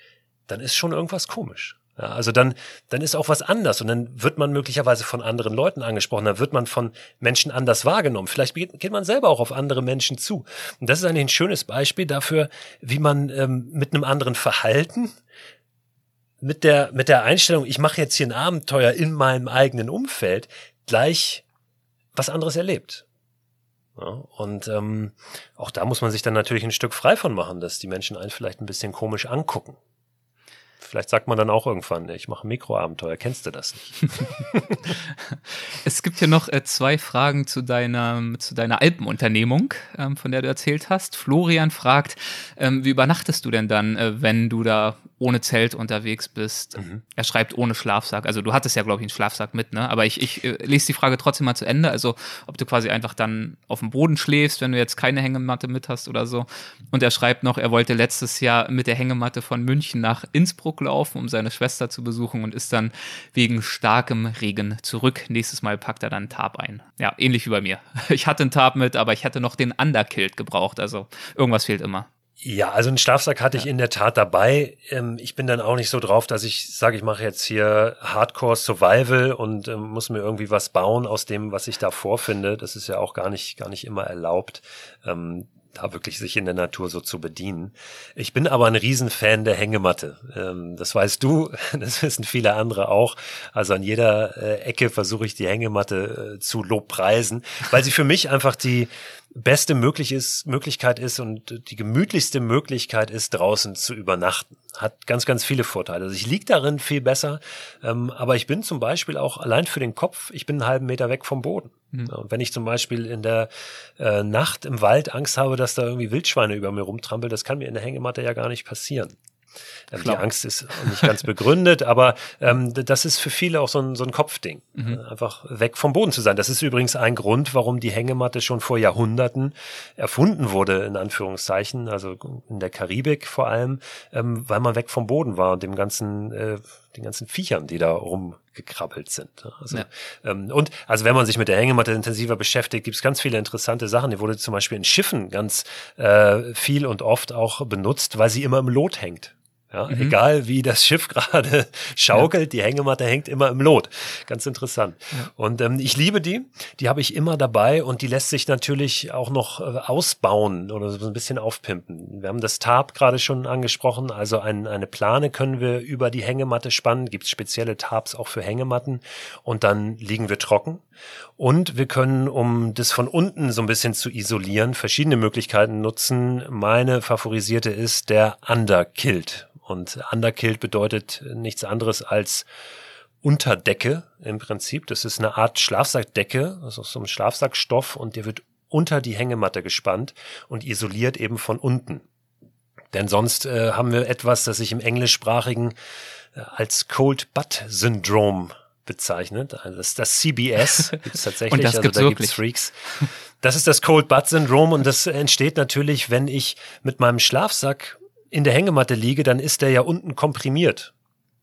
dann ist schon irgendwas komisch. Ja, also dann, dann ist auch was anders und dann wird man möglicherweise von anderen Leuten angesprochen, dann wird man von Menschen anders wahrgenommen. Vielleicht geht, geht man selber auch auf andere Menschen zu. Und das ist eigentlich ein schönes Beispiel dafür, wie man ähm, mit einem anderen Verhalten, mit der, mit der Einstellung, ich mache jetzt hier ein Abenteuer in meinem eigenen Umfeld, gleich was anderes erlebt. Ja, und ähm, auch da muss man sich dann natürlich ein Stück frei von machen, dass die Menschen einen vielleicht ein bisschen komisch angucken. Vielleicht sagt man dann auch irgendwann, ich mache Mikroabenteuer. Kennst du das nicht? es gibt hier noch äh, zwei Fragen zu deiner, zu deiner Alpenunternehmung, ähm, von der du erzählt hast. Florian fragt, ähm, wie übernachtest du denn dann, äh, wenn du da ohne Zelt unterwegs bist? Mhm. Er schreibt ohne Schlafsack. Also du hattest ja, glaube ich, einen Schlafsack mit, ne? Aber ich, ich äh, lese die Frage trotzdem mal zu Ende. Also ob du quasi einfach dann auf dem Boden schläfst, wenn du jetzt keine Hängematte mit hast oder so. Und er schreibt noch, er wollte letztes Jahr mit der Hängematte von München nach Innsbruck laufen, um seine Schwester zu besuchen und ist dann wegen starkem Regen zurück. Nächstes Mal packt er dann einen Tarp ein. Ja, ähnlich wie bei mir. Ich hatte einen Tarp mit, aber ich hatte noch den Underkilt gebraucht. Also irgendwas fehlt immer. Ja, also einen Schlafsack hatte ich in der Tat dabei. Ähm, ich bin dann auch nicht so drauf, dass ich sage, ich mache jetzt hier Hardcore Survival und ähm, muss mir irgendwie was bauen aus dem, was ich da vorfinde. Das ist ja auch gar nicht, gar nicht immer erlaubt. Ähm, da wirklich sich in der Natur so zu bedienen. Ich bin aber ein Riesenfan der Hängematte. Ähm, das weißt du, das wissen viele andere auch. Also an jeder äh, Ecke versuche ich die Hängematte äh, zu lobpreisen, weil sie für mich einfach die beste möglich ist, Möglichkeit ist und die gemütlichste Möglichkeit ist, draußen zu übernachten. Hat ganz, ganz viele Vorteile. Also ich liege darin viel besser, ähm, aber ich bin zum Beispiel auch allein für den Kopf, ich bin einen halben Meter weg vom Boden. Mhm. Und wenn ich zum Beispiel in der äh, Nacht im Wald Angst habe, dass da irgendwie Wildschweine über mir rumtrampeln, das kann mir in der Hängematte ja gar nicht passieren. Ähm, die Angst ist nicht ganz begründet, aber ähm, das ist für viele auch so ein, so ein Kopfding. Mhm. Äh, einfach weg vom Boden zu sein. Das ist übrigens ein Grund, warum die Hängematte schon vor Jahrhunderten erfunden wurde, in Anführungszeichen, also in der Karibik vor allem, ähm, weil man weg vom Boden war und dem ganzen, äh, den ganzen Viechern, die da rumgekrabbelt sind. Also, ja. ähm, und also wenn man sich mit der Hängematte intensiver beschäftigt, gibt es ganz viele interessante Sachen. Die wurde zum Beispiel in Schiffen ganz äh, viel und oft auch benutzt, weil sie immer im Lot hängt. Ja, mhm. Egal wie das Schiff gerade schaukelt, ja. die Hängematte hängt immer im Lot. Ganz interessant. Ja. Und ähm, ich liebe die. Die habe ich immer dabei und die lässt sich natürlich auch noch äh, ausbauen oder so ein bisschen aufpimpen. Wir haben das Tarp gerade schon angesprochen. Also ein, eine Plane können wir über die Hängematte spannen. Gibt spezielle Tarps auch für Hängematten. Und dann liegen wir trocken. Und wir können, um das von unten so ein bisschen zu isolieren, verschiedene Möglichkeiten nutzen. Meine favorisierte ist der Underkilt. Und Underkilt bedeutet nichts anderes als Unterdecke im Prinzip. Das ist eine Art Schlafsackdecke, also so ein Schlafsackstoff und der wird unter die Hängematte gespannt und isoliert eben von unten. Denn sonst äh, haben wir etwas, das sich im englischsprachigen äh, als Cold Butt Syndrome bezeichnet. Also das ist das CBS gibt's tatsächlich. und das also da wirklich. gibt's Freaks. Das ist das Cold Butt Syndrom und das entsteht natürlich, wenn ich mit meinem Schlafsack in der Hängematte liege, dann ist der ja unten komprimiert.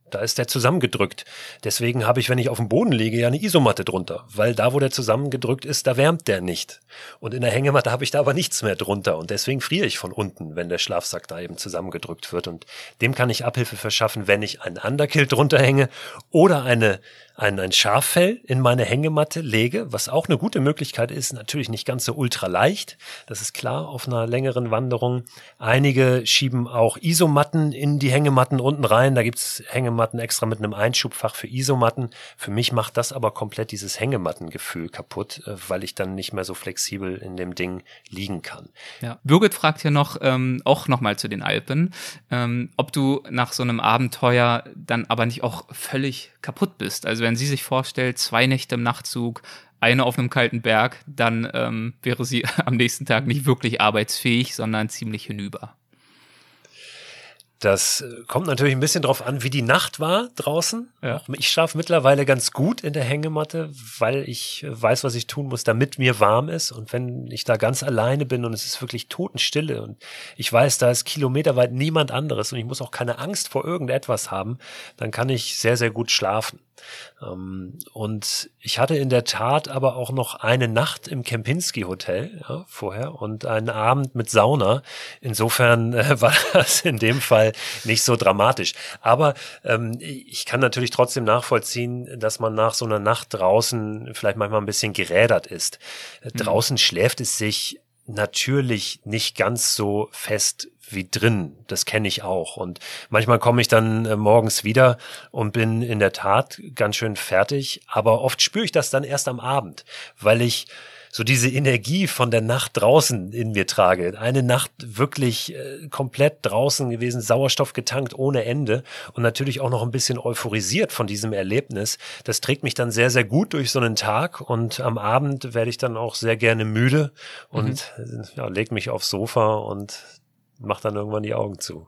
Da ist der zusammengedrückt. Deswegen habe ich, wenn ich auf dem Boden liege, ja eine Isomatte drunter. Weil da, wo der zusammengedrückt ist, da wärmt der nicht. Und in der Hängematte habe ich da aber nichts mehr drunter. Und deswegen friere ich von unten, wenn der Schlafsack da eben zusammengedrückt wird. Und dem kann ich Abhilfe verschaffen, wenn ich einen Underkill drunter hänge oder eine ein, ein Schaffell in meine Hängematte lege, was auch eine gute Möglichkeit ist, natürlich nicht ganz so ultra leicht, das ist klar auf einer längeren Wanderung. Einige schieben auch Isomatten in die Hängematten unten rein, da gibt's Hängematten extra mit einem Einschubfach für Isomatten. Für mich macht das aber komplett dieses Hängemattengefühl kaputt, äh, weil ich dann nicht mehr so flexibel in dem Ding liegen kann. Ja. Birgit fragt hier noch, ähm, auch nochmal zu den Alpen, ähm, ob du nach so einem Abenteuer dann aber nicht auch völlig kaputt bist. Also wenn sie sich vorstellt, zwei Nächte im Nachtzug, eine auf einem kalten Berg, dann ähm, wäre sie am nächsten Tag nicht wirklich arbeitsfähig, sondern ziemlich hinüber. Das kommt natürlich ein bisschen drauf an, wie die Nacht war draußen. Ja. Ich schlafe mittlerweile ganz gut in der Hängematte, weil ich weiß, was ich tun muss, damit mir warm ist. Und wenn ich da ganz alleine bin und es ist wirklich Totenstille und ich weiß, da ist kilometerweit niemand anderes und ich muss auch keine Angst vor irgendetwas haben, dann kann ich sehr, sehr gut schlafen. Ähm, und ich hatte in der Tat aber auch noch eine Nacht im Kempinski Hotel ja, vorher und einen Abend mit Sauna. Insofern äh, war das in dem Fall nicht so dramatisch. Aber ähm, ich kann natürlich trotzdem nachvollziehen, dass man nach so einer Nacht draußen vielleicht manchmal ein bisschen gerädert ist. Mhm. Draußen schläft es sich natürlich nicht ganz so fest wie drin. Das kenne ich auch. Und manchmal komme ich dann äh, morgens wieder und bin in der Tat ganz schön fertig. Aber oft spüre ich das dann erst am Abend, weil ich so diese Energie von der Nacht draußen in mir trage. Eine Nacht wirklich äh, komplett draußen gewesen, Sauerstoff getankt ohne Ende und natürlich auch noch ein bisschen euphorisiert von diesem Erlebnis. Das trägt mich dann sehr, sehr gut durch so einen Tag und am Abend werde ich dann auch sehr gerne müde und mhm. ja, leg mich aufs Sofa und macht dann irgendwann die Augen zu.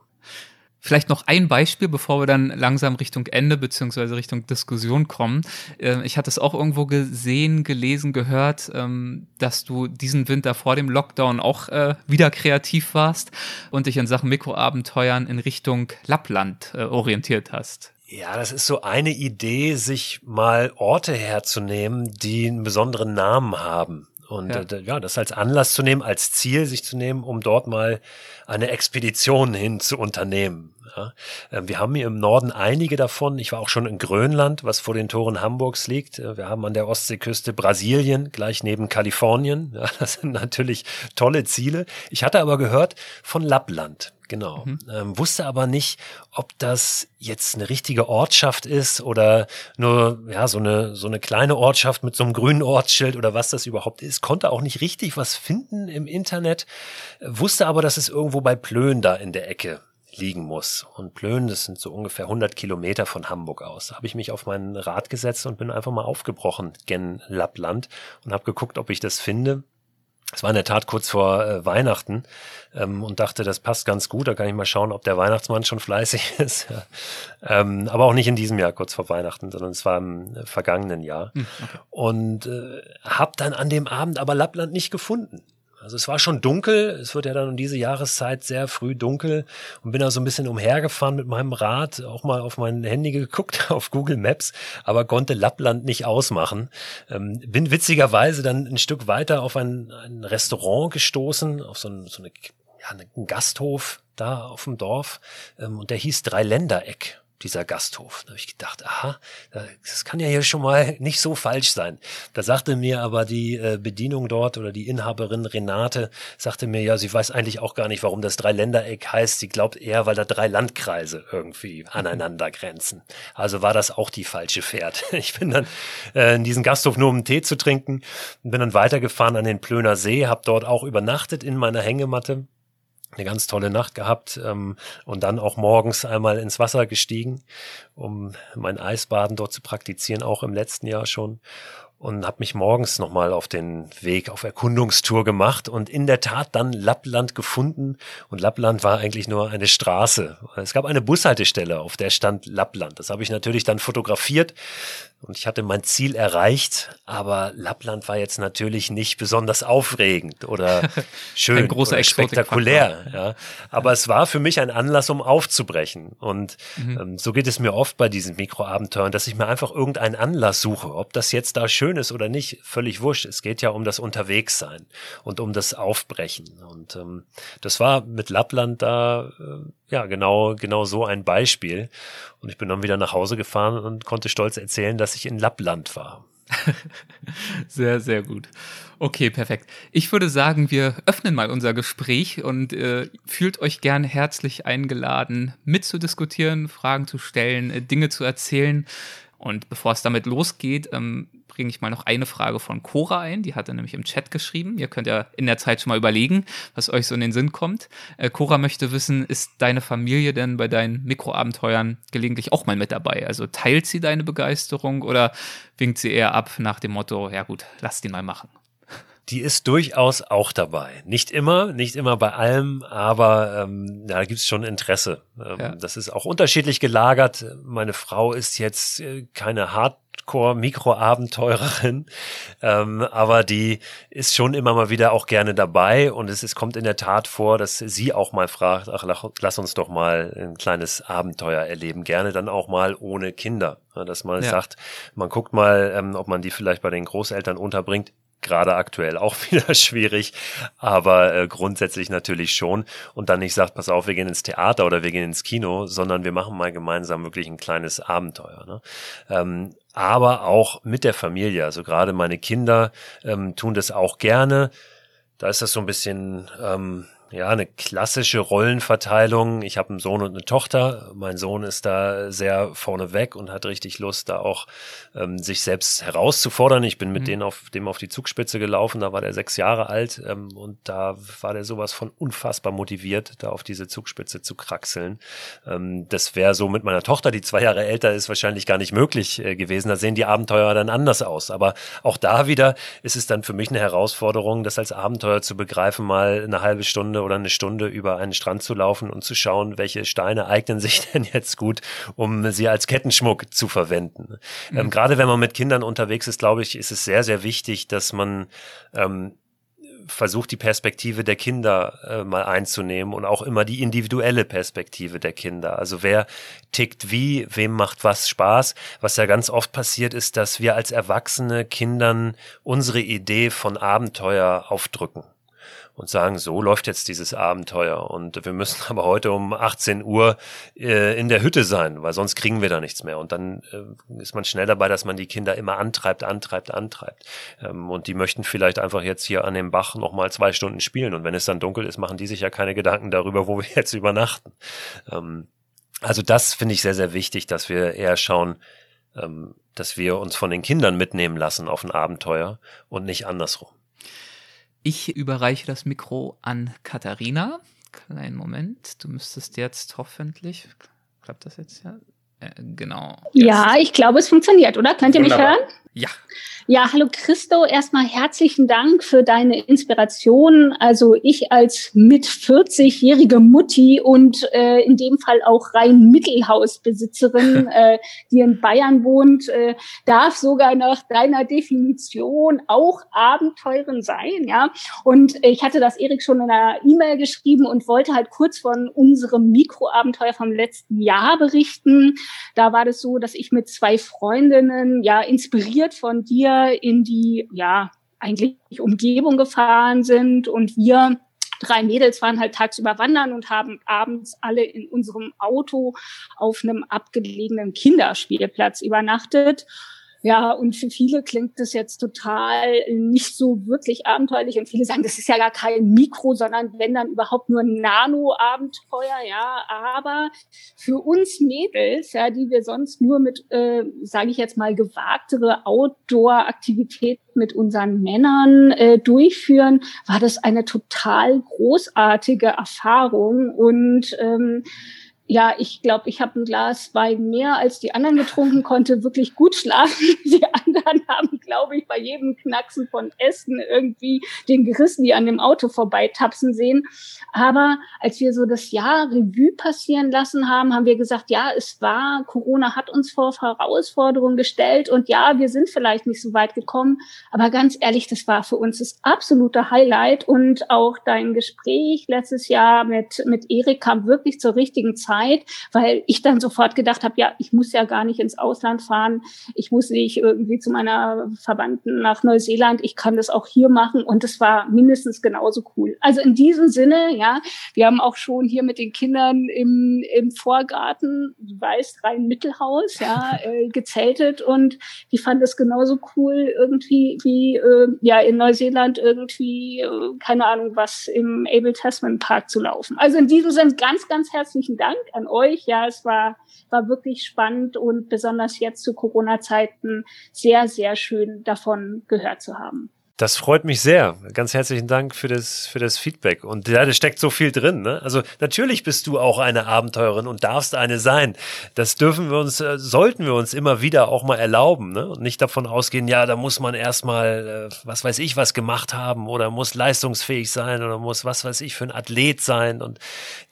Vielleicht noch ein Beispiel, bevor wir dann langsam Richtung Ende beziehungsweise Richtung Diskussion kommen. Ähm, ich hatte es auch irgendwo gesehen, gelesen, gehört, ähm, dass du diesen Winter vor dem Lockdown auch äh, wieder kreativ warst und dich in Sachen Mikroabenteuern in Richtung Lappland äh, orientiert hast. Ja, das ist so eine Idee, sich mal Orte herzunehmen, die einen besonderen Namen haben. Und ja. Äh, ja, das als Anlass zu nehmen, als Ziel sich zu nehmen, um dort mal eine Expedition hin zu unternehmen. Ja. Ähm, wir haben hier im Norden einige davon. Ich war auch schon in Grönland, was vor den Toren Hamburgs liegt. Äh, wir haben an der Ostseeküste Brasilien, gleich neben Kalifornien. Ja, das sind natürlich tolle Ziele. Ich hatte aber gehört von Lappland. Genau. Mhm. Ähm, wusste aber nicht, ob das jetzt eine richtige Ortschaft ist oder nur ja so eine so eine kleine Ortschaft mit so einem grünen Ortsschild oder was das überhaupt ist. Konnte auch nicht richtig was finden im Internet. Wusste aber, dass es irgendwo bei Plön da in der Ecke liegen muss. Und Plön, das sind so ungefähr 100 Kilometer von Hamburg aus. Da habe ich mich auf mein Rad gesetzt und bin einfach mal aufgebrochen gen Lappland und habe geguckt, ob ich das finde. Es war in der Tat kurz vor äh, Weihnachten ähm, und dachte, das passt ganz gut. Da kann ich mal schauen, ob der Weihnachtsmann schon fleißig ist. ähm, aber auch nicht in diesem Jahr kurz vor Weihnachten, sondern es war im äh, vergangenen Jahr. Hm, okay. Und äh, habe dann an dem Abend aber Lappland nicht gefunden. Also es war schon dunkel, es wird ja dann um diese Jahreszeit sehr früh dunkel. Und bin da so ein bisschen umhergefahren mit meinem Rad, auch mal auf mein Handy geguckt, auf Google Maps, aber konnte Lappland nicht ausmachen. Ähm, bin witzigerweise dann ein Stück weiter auf ein, ein Restaurant gestoßen, auf so, ein, so eine, ja, einen Gasthof da auf dem Dorf. Ähm, und der hieß Dreiländereck dieser Gasthof. Da habe ich gedacht, aha, das kann ja hier schon mal nicht so falsch sein. Da sagte mir aber die äh, Bedienung dort oder die Inhaberin Renate, sagte mir, ja, sie weiß eigentlich auch gar nicht, warum das Dreiländereck heißt. Sie glaubt eher, weil da drei Landkreise irgendwie aneinander grenzen. Also war das auch die falsche Pferd. Ich bin dann äh, in diesen Gasthof nur um einen Tee zu trinken und bin dann weitergefahren an den Plöner See, habe dort auch übernachtet in meiner Hängematte eine ganz tolle Nacht gehabt ähm, und dann auch morgens einmal ins Wasser gestiegen, um mein Eisbaden dort zu praktizieren, auch im letzten Jahr schon und habe mich morgens nochmal auf den Weg auf Erkundungstour gemacht und in der Tat dann Lappland gefunden. Und Lappland war eigentlich nur eine Straße. Es gab eine Bushaltestelle, auf der stand Lappland. Das habe ich natürlich dann fotografiert und ich hatte mein Ziel erreicht, aber Lappland war jetzt natürlich nicht besonders aufregend oder schön oder spektakulär. Ja. Aber es war für mich ein Anlass, um aufzubrechen. Und mhm. ähm, so geht es mir oft bei diesen Mikroabenteuern, dass ich mir einfach irgendeinen Anlass suche, ob das jetzt da schön ist oder nicht, völlig wurscht. Es geht ja um das Unterwegssein und um das Aufbrechen. Und ähm, das war mit Lappland da äh, ja genau genau so ein Beispiel. Und ich bin dann wieder nach Hause gefahren und konnte stolz erzählen, dass ich in Lappland war. sehr, sehr gut. Okay, perfekt. Ich würde sagen, wir öffnen mal unser Gespräch und äh, fühlt euch gern herzlich eingeladen, mitzudiskutieren, Fragen zu stellen, äh, Dinge zu erzählen. Und bevor es damit losgeht, ähm, bringe ich mal noch eine Frage von Cora ein. Die hat er nämlich im Chat geschrieben. Ihr könnt ja in der Zeit schon mal überlegen, was euch so in den Sinn kommt. Äh, Cora möchte wissen, ist deine Familie denn bei deinen Mikroabenteuern gelegentlich auch mal mit dabei? Also teilt sie deine Begeisterung oder winkt sie eher ab nach dem Motto, ja gut, lass den mal machen? Die ist durchaus auch dabei. Nicht immer, nicht immer bei allem, aber ähm, ja, da gibt es schon Interesse. Ähm, ja. Das ist auch unterschiedlich gelagert. Meine Frau ist jetzt äh, keine Hardcore-Mikroabenteurerin, ähm, aber die ist schon immer mal wieder auch gerne dabei und es, es kommt in der Tat vor, dass sie auch mal fragt, ach, lass uns doch mal ein kleines Abenteuer erleben, gerne dann auch mal ohne Kinder. Dass man ja. sagt, man guckt mal, ähm, ob man die vielleicht bei den Großeltern unterbringt gerade aktuell auch wieder schwierig, aber äh, grundsätzlich natürlich schon. Und dann nicht sagt, pass auf, wir gehen ins Theater oder wir gehen ins Kino, sondern wir machen mal gemeinsam wirklich ein kleines Abenteuer. Ne? Ähm, aber auch mit der Familie. Also gerade meine Kinder ähm, tun das auch gerne. Da ist das so ein bisschen ähm, ja, eine klassische Rollenverteilung. Ich habe einen Sohn und eine Tochter. Mein Sohn ist da sehr vorneweg und hat richtig Lust, da auch ähm, sich selbst herauszufordern. Ich bin mit mhm. denen auf dem auf die Zugspitze gelaufen. Da war der sechs Jahre alt ähm, und da war der sowas von unfassbar motiviert, da auf diese Zugspitze zu kraxeln. Ähm, das wäre so mit meiner Tochter, die zwei Jahre älter ist, wahrscheinlich gar nicht möglich äh, gewesen. Da sehen die Abenteuer dann anders aus. Aber auch da wieder ist es dann für mich eine Herausforderung, das als Abenteuer zu begreifen, mal eine halbe Stunde oder eine Stunde über einen Strand zu laufen und zu schauen, welche Steine eignen sich denn jetzt gut, um sie als Kettenschmuck zu verwenden. Mhm. Ähm, gerade wenn man mit Kindern unterwegs ist, glaube ich, ist es sehr, sehr wichtig, dass man ähm, versucht, die Perspektive der Kinder äh, mal einzunehmen und auch immer die individuelle Perspektive der Kinder. Also wer tickt wie, wem macht was Spaß. Was ja ganz oft passiert ist, dass wir als Erwachsene Kindern unsere Idee von Abenteuer aufdrücken. Und sagen, so läuft jetzt dieses Abenteuer und wir müssen aber heute um 18 Uhr äh, in der Hütte sein, weil sonst kriegen wir da nichts mehr. Und dann äh, ist man schnell dabei, dass man die Kinder immer antreibt, antreibt, antreibt. Ähm, und die möchten vielleicht einfach jetzt hier an dem Bach nochmal zwei Stunden spielen. Und wenn es dann dunkel ist, machen die sich ja keine Gedanken darüber, wo wir jetzt übernachten. Ähm, also das finde ich sehr, sehr wichtig, dass wir eher schauen, ähm, dass wir uns von den Kindern mitnehmen lassen auf ein Abenteuer und nicht andersrum. Ich überreiche das Mikro an Katharina. Kleinen Moment, du müsstest jetzt hoffentlich, klappt das jetzt ja? Äh, genau. Jetzt. Ja, ich glaube, es funktioniert, oder? Könnt ihr Wunderbar. mich hören? Ja. Ja, hallo Christo, erstmal herzlichen Dank für deine Inspiration. Also ich als mit 40-jährige Mutti und äh, in dem Fall auch rein Mittelhausbesitzerin, äh, die in Bayern wohnt, äh, darf sogar nach deiner Definition auch Abenteuren sein, ja. Und ich hatte das Erik schon in einer E-Mail geschrieben und wollte halt kurz von unserem Mikroabenteuer vom letzten Jahr berichten. Da war das so, dass ich mit zwei Freundinnen ja inspiriert von dir in die, ja, eigentlich Umgebung gefahren sind und wir drei Mädels waren halt tagsüber wandern und haben abends alle in unserem Auto auf einem abgelegenen Kinderspielplatz übernachtet. Ja, und für viele klingt das jetzt total nicht so wirklich abenteuerlich und viele sagen, das ist ja gar kein Mikro, sondern wenn dann überhaupt nur ein Nano-Abenteuer, ja. Aber für uns Mädels, ja, die wir sonst nur mit, äh, sage ich jetzt mal, gewagtere Outdoor-Aktivitäten mit unseren Männern äh, durchführen, war das eine total großartige Erfahrung und ähm, ja, ich glaube, ich habe ein Glas Wein mehr als die anderen getrunken, konnte wirklich gut schlafen. Die anderen haben, glaube ich, bei jedem Knacksen von Essen irgendwie den Gerissen, die an dem Auto vorbeitapsen sehen. Aber als wir so das Jahr Revue passieren lassen haben, haben wir gesagt, ja, es war, Corona hat uns vor Herausforderungen gestellt und ja, wir sind vielleicht nicht so weit gekommen. Aber ganz ehrlich, das war für uns das absolute Highlight und auch dein Gespräch letztes Jahr mit, mit Erik kam wirklich zur richtigen Zeit Zeit, weil ich dann sofort gedacht habe, ja, ich muss ja gar nicht ins Ausland fahren, ich muss nicht irgendwie zu meiner Verwandten nach Neuseeland, ich kann das auch hier machen. Und es war mindestens genauso cool. Also in diesem Sinne, ja, wir haben auch schon hier mit den Kindern im, im Vorgarten, du weißt, rein Mittelhaus, ja, äh, gezeltet. Und die fanden es genauso cool irgendwie wie äh, ja in Neuseeland irgendwie, äh, keine Ahnung was, im Abel Tasman Park zu laufen. Also in diesem Sinne ganz, ganz herzlichen Dank an euch. Ja, es war, war wirklich spannend und besonders jetzt zu Corona-Zeiten sehr, sehr schön davon gehört zu haben. Das freut mich sehr. Ganz herzlichen Dank für das, für das Feedback. Und ja, da steckt so viel drin. Ne? Also natürlich bist du auch eine Abenteurerin und darfst eine sein. Das dürfen wir uns, äh, sollten wir uns immer wieder auch mal erlauben. Ne? Und nicht davon ausgehen, ja, da muss man erstmal, äh, was weiß ich, was gemacht haben oder muss leistungsfähig sein oder muss, was weiß ich, für ein Athlet sein und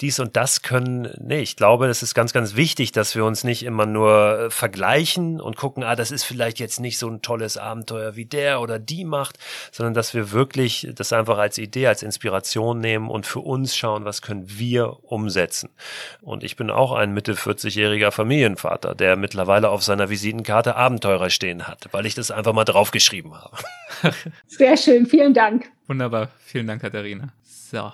dies und das können. Nee, ich glaube, das ist ganz, ganz wichtig, dass wir uns nicht immer nur äh, vergleichen und gucken, ah, das ist vielleicht jetzt nicht so ein tolles Abenteuer wie der oder die macht, sondern dass wir wirklich das einfach als Idee, als Inspiration nehmen und für uns schauen, was können wir umsetzen. Und ich bin auch ein Mitte 40-jähriger Familienvater, der mittlerweile auf seiner Visitenkarte Abenteurer stehen hat, weil ich das einfach mal draufgeschrieben habe. Sehr schön, vielen Dank. Wunderbar, vielen Dank, Katharina. So,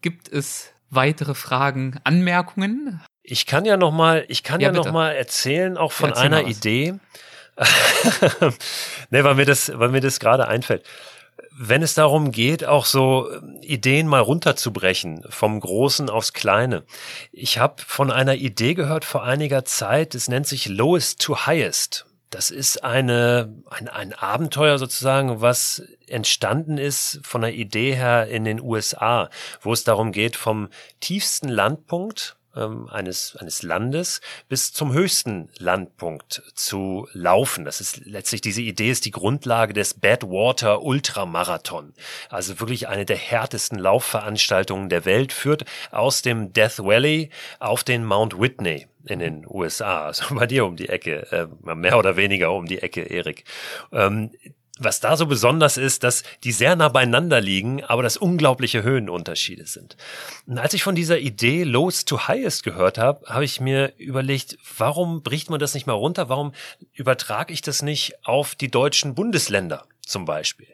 gibt es weitere Fragen, Anmerkungen? Ich kann ja noch mal, ich kann ja, ja noch mal erzählen, auch von ja, einer Idee. ne, weil mir das, weil mir das gerade einfällt. Wenn es darum geht, auch so ähm, Ideen mal runterzubrechen, vom Großen aufs Kleine. Ich habe von einer Idee gehört vor einiger Zeit, es nennt sich Lowest to Highest. Das ist eine, ein, ein Abenteuer sozusagen, was entstanden ist von der Idee her in den USA, wo es darum geht, vom tiefsten Landpunkt ähm, eines, eines Landes bis zum höchsten Landpunkt zu laufen. Das ist letztlich diese Idee ist die Grundlage des Badwater Ultramarathon. Also wirklich eine der härtesten Laufveranstaltungen der Welt führt aus dem Death Valley auf den Mount Whitney in den USA, also bei dir um die Ecke, äh, mehr oder weniger um die Ecke, Erik. Ähm, was da so besonders ist, dass die sehr nah beieinander liegen, aber dass unglaubliche Höhenunterschiede sind. Und als ich von dieser Idee Lows to Highest gehört habe, habe ich mir überlegt, warum bricht man das nicht mal runter? Warum übertrage ich das nicht auf die deutschen Bundesländer? zum Beispiel.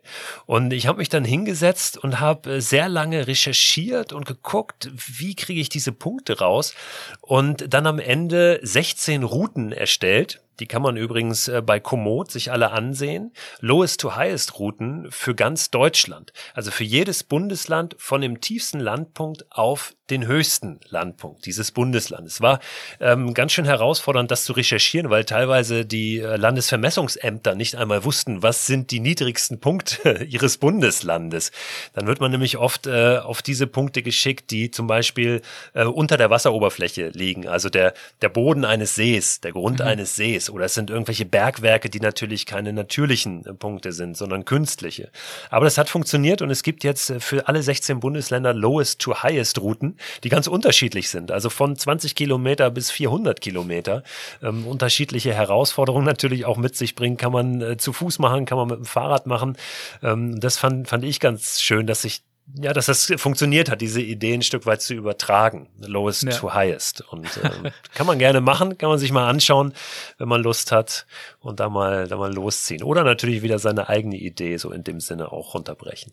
Und ich habe mich dann hingesetzt und habe äh, sehr lange recherchiert und geguckt, wie kriege ich diese Punkte raus und dann am Ende 16 Routen erstellt die kann man übrigens äh, bei Komoot sich alle ansehen. Lowest to Highest Routen für ganz Deutschland. Also für jedes Bundesland von dem tiefsten Landpunkt auf den höchsten Landpunkt dieses Bundeslandes. War ähm, ganz schön herausfordernd, das zu recherchieren, weil teilweise die äh, Landesvermessungsämter nicht einmal wussten, was sind die niedrigsten Punkte ihres Bundeslandes. Dann wird man nämlich oft äh, auf diese Punkte geschickt, die zum Beispiel äh, unter der Wasseroberfläche liegen. Also der, der Boden eines Sees, der Grund mhm. eines Sees. Oder es sind irgendwelche Bergwerke, die natürlich keine natürlichen äh, Punkte sind, sondern künstliche. Aber das hat funktioniert und es gibt jetzt äh, für alle 16 Bundesländer Lowest to Highest Routen die ganz unterschiedlich sind. Also von 20 Kilometer bis 400 Kilometer. Ähm, unterschiedliche Herausforderungen natürlich auch mit sich bringen. Kann man äh, zu Fuß machen, kann man mit dem Fahrrad machen. Ähm, das fand, fand ich ganz schön, dass sich ja, dass das funktioniert hat, diese Idee ein Stück weit zu übertragen. Lowest ja. to highest. Und äh, kann man gerne machen, kann man sich mal anschauen, wenn man Lust hat und da mal, da mal losziehen. Oder natürlich wieder seine eigene Idee so in dem Sinne auch runterbrechen.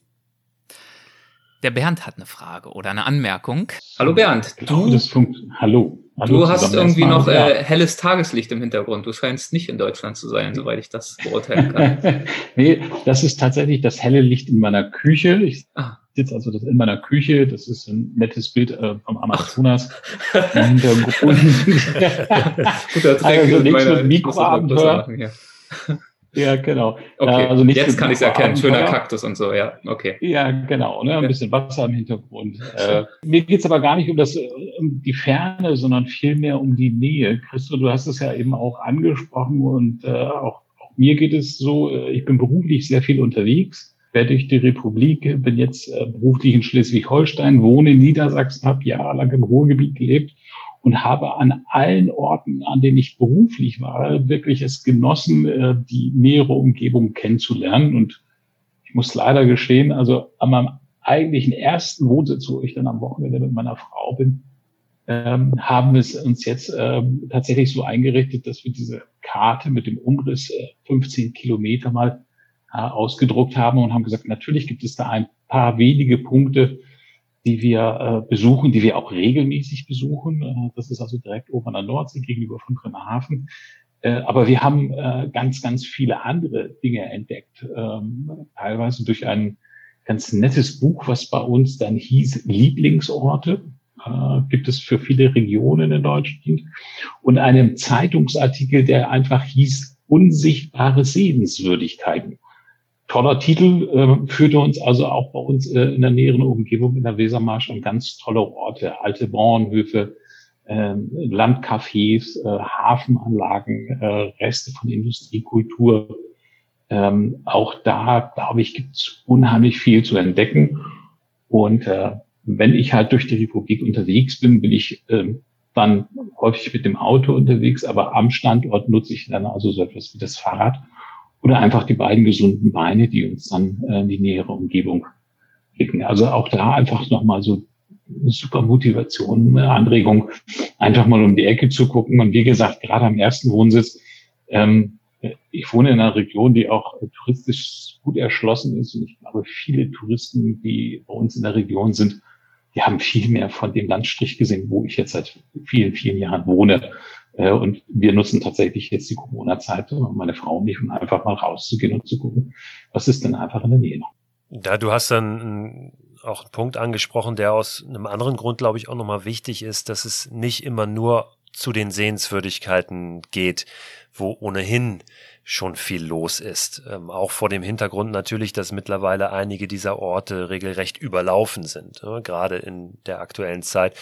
Der Bernd hat eine Frage oder eine Anmerkung. Hallo Bernd. Du, das Hallo. Hallo. Du hast irgendwie noch äh, helles Tageslicht im Hintergrund. Du scheinst nicht in Deutschland zu sein, soweit ich das beurteilen kann. nee, das ist tatsächlich das helle Licht in meiner Küche. Ich ah. Sitze also in meiner Küche. Das ist ein nettes Bild äh, vom Amazonas im Hintergrund. Guter Trick also nichts mit Mikroabenteuer. Ja, genau. Okay, also nicht jetzt kann ich es erkennen. Schöner Kaktus und so, ja. Okay. Ja, genau. Ne? Ein bisschen Wasser im Hintergrund. Äh, mir geht's aber gar nicht um das, um die Ferne, sondern vielmehr um die Nähe. Christo, du hast es ja eben auch angesprochen und äh, auch, auch mir geht es so, äh, ich bin beruflich sehr viel unterwegs quer durch die Republik, bin jetzt äh, beruflich in Schleswig-Holstein, wohne in Niedersachsen, habe jahrelang im Ruhrgebiet gelebt und habe an allen Orten, an denen ich beruflich war, wirklich es genossen, äh, die nähere Umgebung kennenzulernen. Und ich muss leider gestehen, also an meinem eigentlichen ersten Wohnsitz, wo ich dann am Wochenende mit meiner Frau bin, ähm, haben wir es uns jetzt ähm, tatsächlich so eingerichtet, dass wir diese Karte mit dem Umriss äh, 15 Kilometer mal äh, ausgedruckt haben und haben gesagt, natürlich gibt es da ein paar wenige Punkte, die wir äh, besuchen, die wir auch regelmäßig besuchen. Äh, das ist also direkt oben an der Nordsee gegenüber von Bremerhaven. Äh, aber wir haben ganz, ganz viele andere Dinge entdeckt. Ähm, teilweise durch ein ganz nettes Buch, was bei uns dann hieß Lieblingsorte. Gibt es für viele Regionen in Deutschland. Und einem Zeitungsartikel, der einfach hieß Unsichtbare Sehenswürdigkeiten toller Titel, äh, führte uns also auch bei uns äh, in der näheren Umgebung in der Wesermarsch an ganz tolle Orte, alte Bauernhöfe, äh, Landcafés, äh, Hafenanlagen, äh, Reste von Industriekultur. Ähm, auch da, glaube ich, gibt es unheimlich viel zu entdecken. Und äh, wenn ich halt durch die Republik unterwegs bin, bin ich äh, dann häufig mit dem Auto unterwegs, aber am Standort nutze ich dann also so etwas wie das Fahrrad oder einfach die beiden gesunden Beine, die uns dann äh, in die nähere Umgebung schicken. Also auch da einfach nochmal so eine super Motivation, eine Anregung, einfach mal um die Ecke zu gucken. Und wie gesagt, gerade am ersten Wohnsitz, ähm, ich wohne in einer Region, die auch touristisch gut erschlossen ist. Und ich glaube, viele Touristen, die bei uns in der Region sind, die haben viel mehr von dem Landstrich gesehen, wo ich jetzt seit vielen, vielen Jahren wohne. Äh, und wir nutzen tatsächlich jetzt die Corona-Zeit, meine Frau und ich, um einfach mal rauszugehen und zu gucken, was ist denn einfach in der Nähe noch. Ja, du hast dann auch einen Punkt angesprochen, der aus einem anderen Grund, glaube ich, auch nochmal wichtig ist, dass es nicht immer nur zu den Sehenswürdigkeiten geht, wo ohnehin schon viel los ist. Ähm, auch vor dem Hintergrund natürlich, dass mittlerweile einige dieser Orte regelrecht überlaufen sind, äh, gerade in der aktuellen Zeit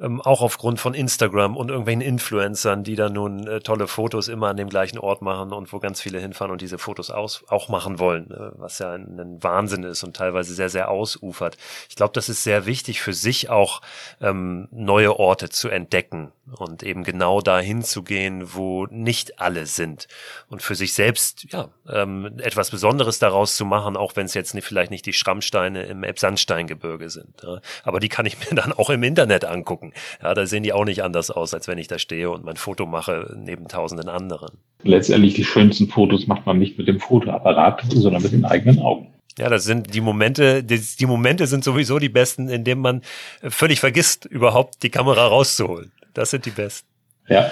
ähm, auch aufgrund von Instagram und irgendwelchen Influencern, die dann nun äh, tolle Fotos immer an dem gleichen Ort machen und wo ganz viele hinfahren und diese Fotos aus, auch machen wollen, äh, was ja ein, ein, Wahnsinn ist und teilweise sehr, sehr ausufert. Ich glaube, das ist sehr wichtig für sich auch ähm, neue Orte zu entdecken und eben genau dahin zu gehen, wo nicht alle sind und für sich selbst ja ähm, etwas Besonderes daraus zu machen, auch wenn es jetzt nicht, vielleicht nicht die Schrammsteine im Elbsandsteingebirge sind. Ja. Aber die kann ich mir dann auch im Internet angucken sagen. Ja, da sehen die auch nicht anders aus, als wenn ich da stehe und mein Foto mache neben tausenden anderen. Letztendlich die schönsten Fotos macht man nicht mit dem Fotoapparat, sondern mit den eigenen Augen. Ja, das sind die Momente, die, die Momente sind sowieso die besten, in denen man völlig vergisst, überhaupt die Kamera rauszuholen. Das sind die besten. Ja.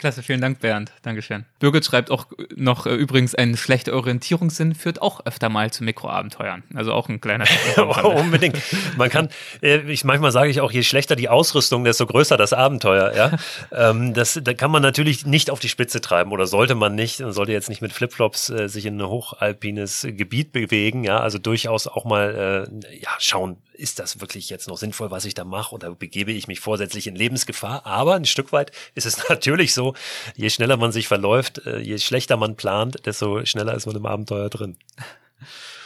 Klasse, vielen Dank, Bernd. Dankeschön. Birgit schreibt auch noch äh, übrigens, ein schlechter Orientierungssinn führt auch öfter mal zu Mikroabenteuern. Also auch ein kleiner Unbedingt. Man kann, äh, ich, manchmal sage ich auch, je schlechter die Ausrüstung, desto größer das Abenteuer. Ja? ähm, das, da kann man natürlich nicht auf die Spitze treiben oder sollte man nicht. Man sollte jetzt nicht mit Flipflops äh, sich in ein hochalpines Gebiet bewegen. Ja, also durchaus auch mal äh, ja, schauen, ist das wirklich jetzt noch sinnvoll, was ich da mache oder begebe ich mich vorsätzlich in Lebensgefahr? Aber ein Stück weit ist es natürlich so, je schneller man sich verläuft, äh, je schlechter man plant, desto schneller ist man im Abenteuer drin.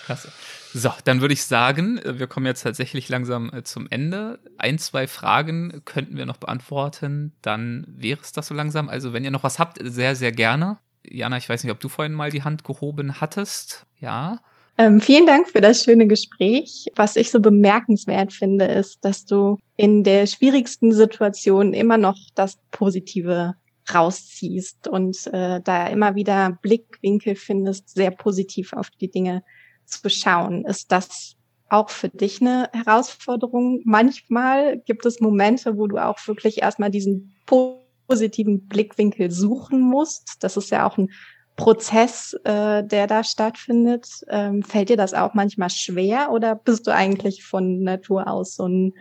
Klasse. So, dann würde ich sagen, äh, wir kommen jetzt tatsächlich langsam äh, zum Ende. Ein, zwei Fragen könnten wir noch beantworten. Dann wäre es das so langsam. Also, wenn ihr noch was habt, sehr, sehr gerne. Jana, ich weiß nicht, ob du vorhin mal die Hand gehoben hattest. Ja. Ähm, vielen Dank für das schöne Gespräch. Was ich so bemerkenswert finde, ist, dass du in der schwierigsten Situation immer noch das Positive rausziehst und äh, da immer wieder Blickwinkel findest, sehr positiv auf die Dinge zu schauen. Ist das auch für dich eine Herausforderung? Manchmal gibt es Momente, wo du auch wirklich erstmal diesen positiven Blickwinkel suchen musst. Das ist ja auch ein Prozess, äh, der da stattfindet. Ähm, fällt dir das auch manchmal schwer oder bist du eigentlich von Natur aus so ein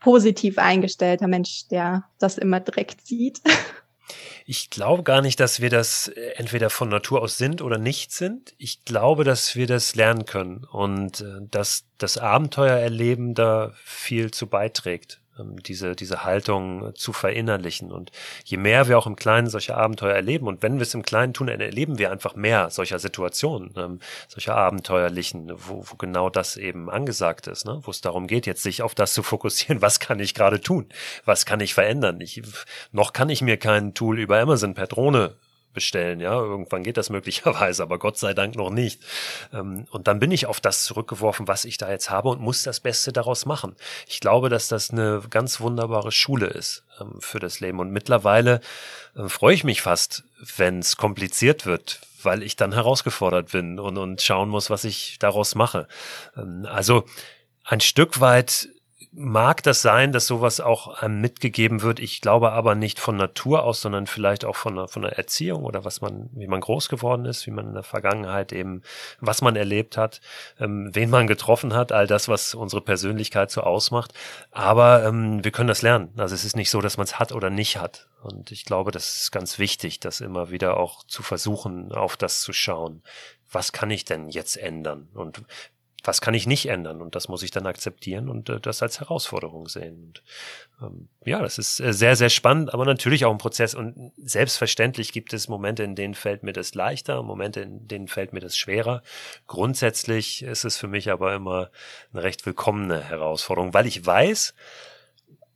positiv eingestellter Mensch, der das immer direkt sieht? Ich glaube gar nicht, dass wir das äh, entweder von Natur aus sind oder nicht sind. Ich glaube, dass wir das lernen können und äh, dass das Abenteuererleben da viel zu beiträgt. Ähm, diese, diese Haltung zu verinnerlichen. Und je mehr wir auch im Kleinen solche Abenteuer erleben, und wenn wir es im Kleinen tun, erleben wir einfach mehr solcher Situationen, ähm, solcher abenteuerlichen, wo, wo genau das eben angesagt ist, ne? wo es darum geht, jetzt sich auf das zu fokussieren, was kann ich gerade tun, was kann ich verändern. Ich, noch kann ich mir kein Tool über Amazon per Drohne bestellen. Ja, irgendwann geht das möglicherweise, aber Gott sei Dank noch nicht. Ähm, und dann bin ich auf das zurückgeworfen, was ich da jetzt habe und muss das Beste daraus machen. Ich glaube, dass das eine ganz wunderbare Schule ist ähm, für das Leben. Und mittlerweile äh, freue ich mich fast, wenn es kompliziert wird, weil ich dann herausgefordert bin und, und schauen muss, was ich daraus mache. Ähm, also ein Stück weit mag das sein, dass sowas auch einem mitgegeben wird. Ich glaube aber nicht von Natur aus, sondern vielleicht auch von der, von der Erziehung oder was man, wie man groß geworden ist, wie man in der Vergangenheit eben, was man erlebt hat, ähm, wen man getroffen hat, all das, was unsere Persönlichkeit so ausmacht. Aber ähm, wir können das lernen. Also es ist nicht so, dass man es hat oder nicht hat. Und ich glaube, das ist ganz wichtig, das immer wieder auch zu versuchen, auf das zu schauen was kann ich denn jetzt ändern? Und was kann ich nicht ändern? Und das muss ich dann akzeptieren und äh, das als Herausforderung sehen. Und, ähm, ja, das ist äh, sehr, sehr spannend, aber natürlich auch ein Prozess. Und selbstverständlich gibt es Momente, in denen fällt mir das leichter, Momente, in denen fällt mir das schwerer. Grundsätzlich ist es für mich aber immer eine recht willkommene Herausforderung, weil ich weiß,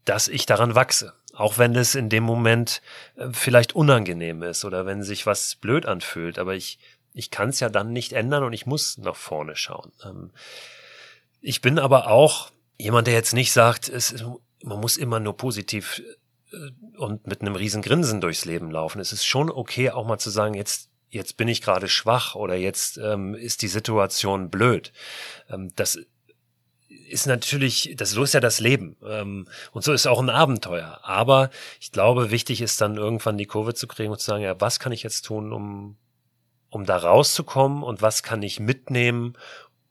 dass ich daran wachse. Auch wenn es in dem Moment äh, vielleicht unangenehm ist oder wenn sich was blöd anfühlt. Aber ich ich kann es ja dann nicht ändern und ich muss nach vorne schauen. Ähm, ich bin aber auch jemand, der jetzt nicht sagt, es, man muss immer nur positiv äh, und mit einem riesen Grinsen durchs Leben laufen. Es ist schon okay, auch mal zu sagen, jetzt jetzt bin ich gerade schwach oder jetzt ähm, ist die Situation blöd. Ähm, das ist natürlich, das so ist ja das Leben ähm, und so ist auch ein Abenteuer. Aber ich glaube, wichtig ist dann irgendwann die Kurve zu kriegen und zu sagen, ja, was kann ich jetzt tun, um um da rauszukommen und was kann ich mitnehmen,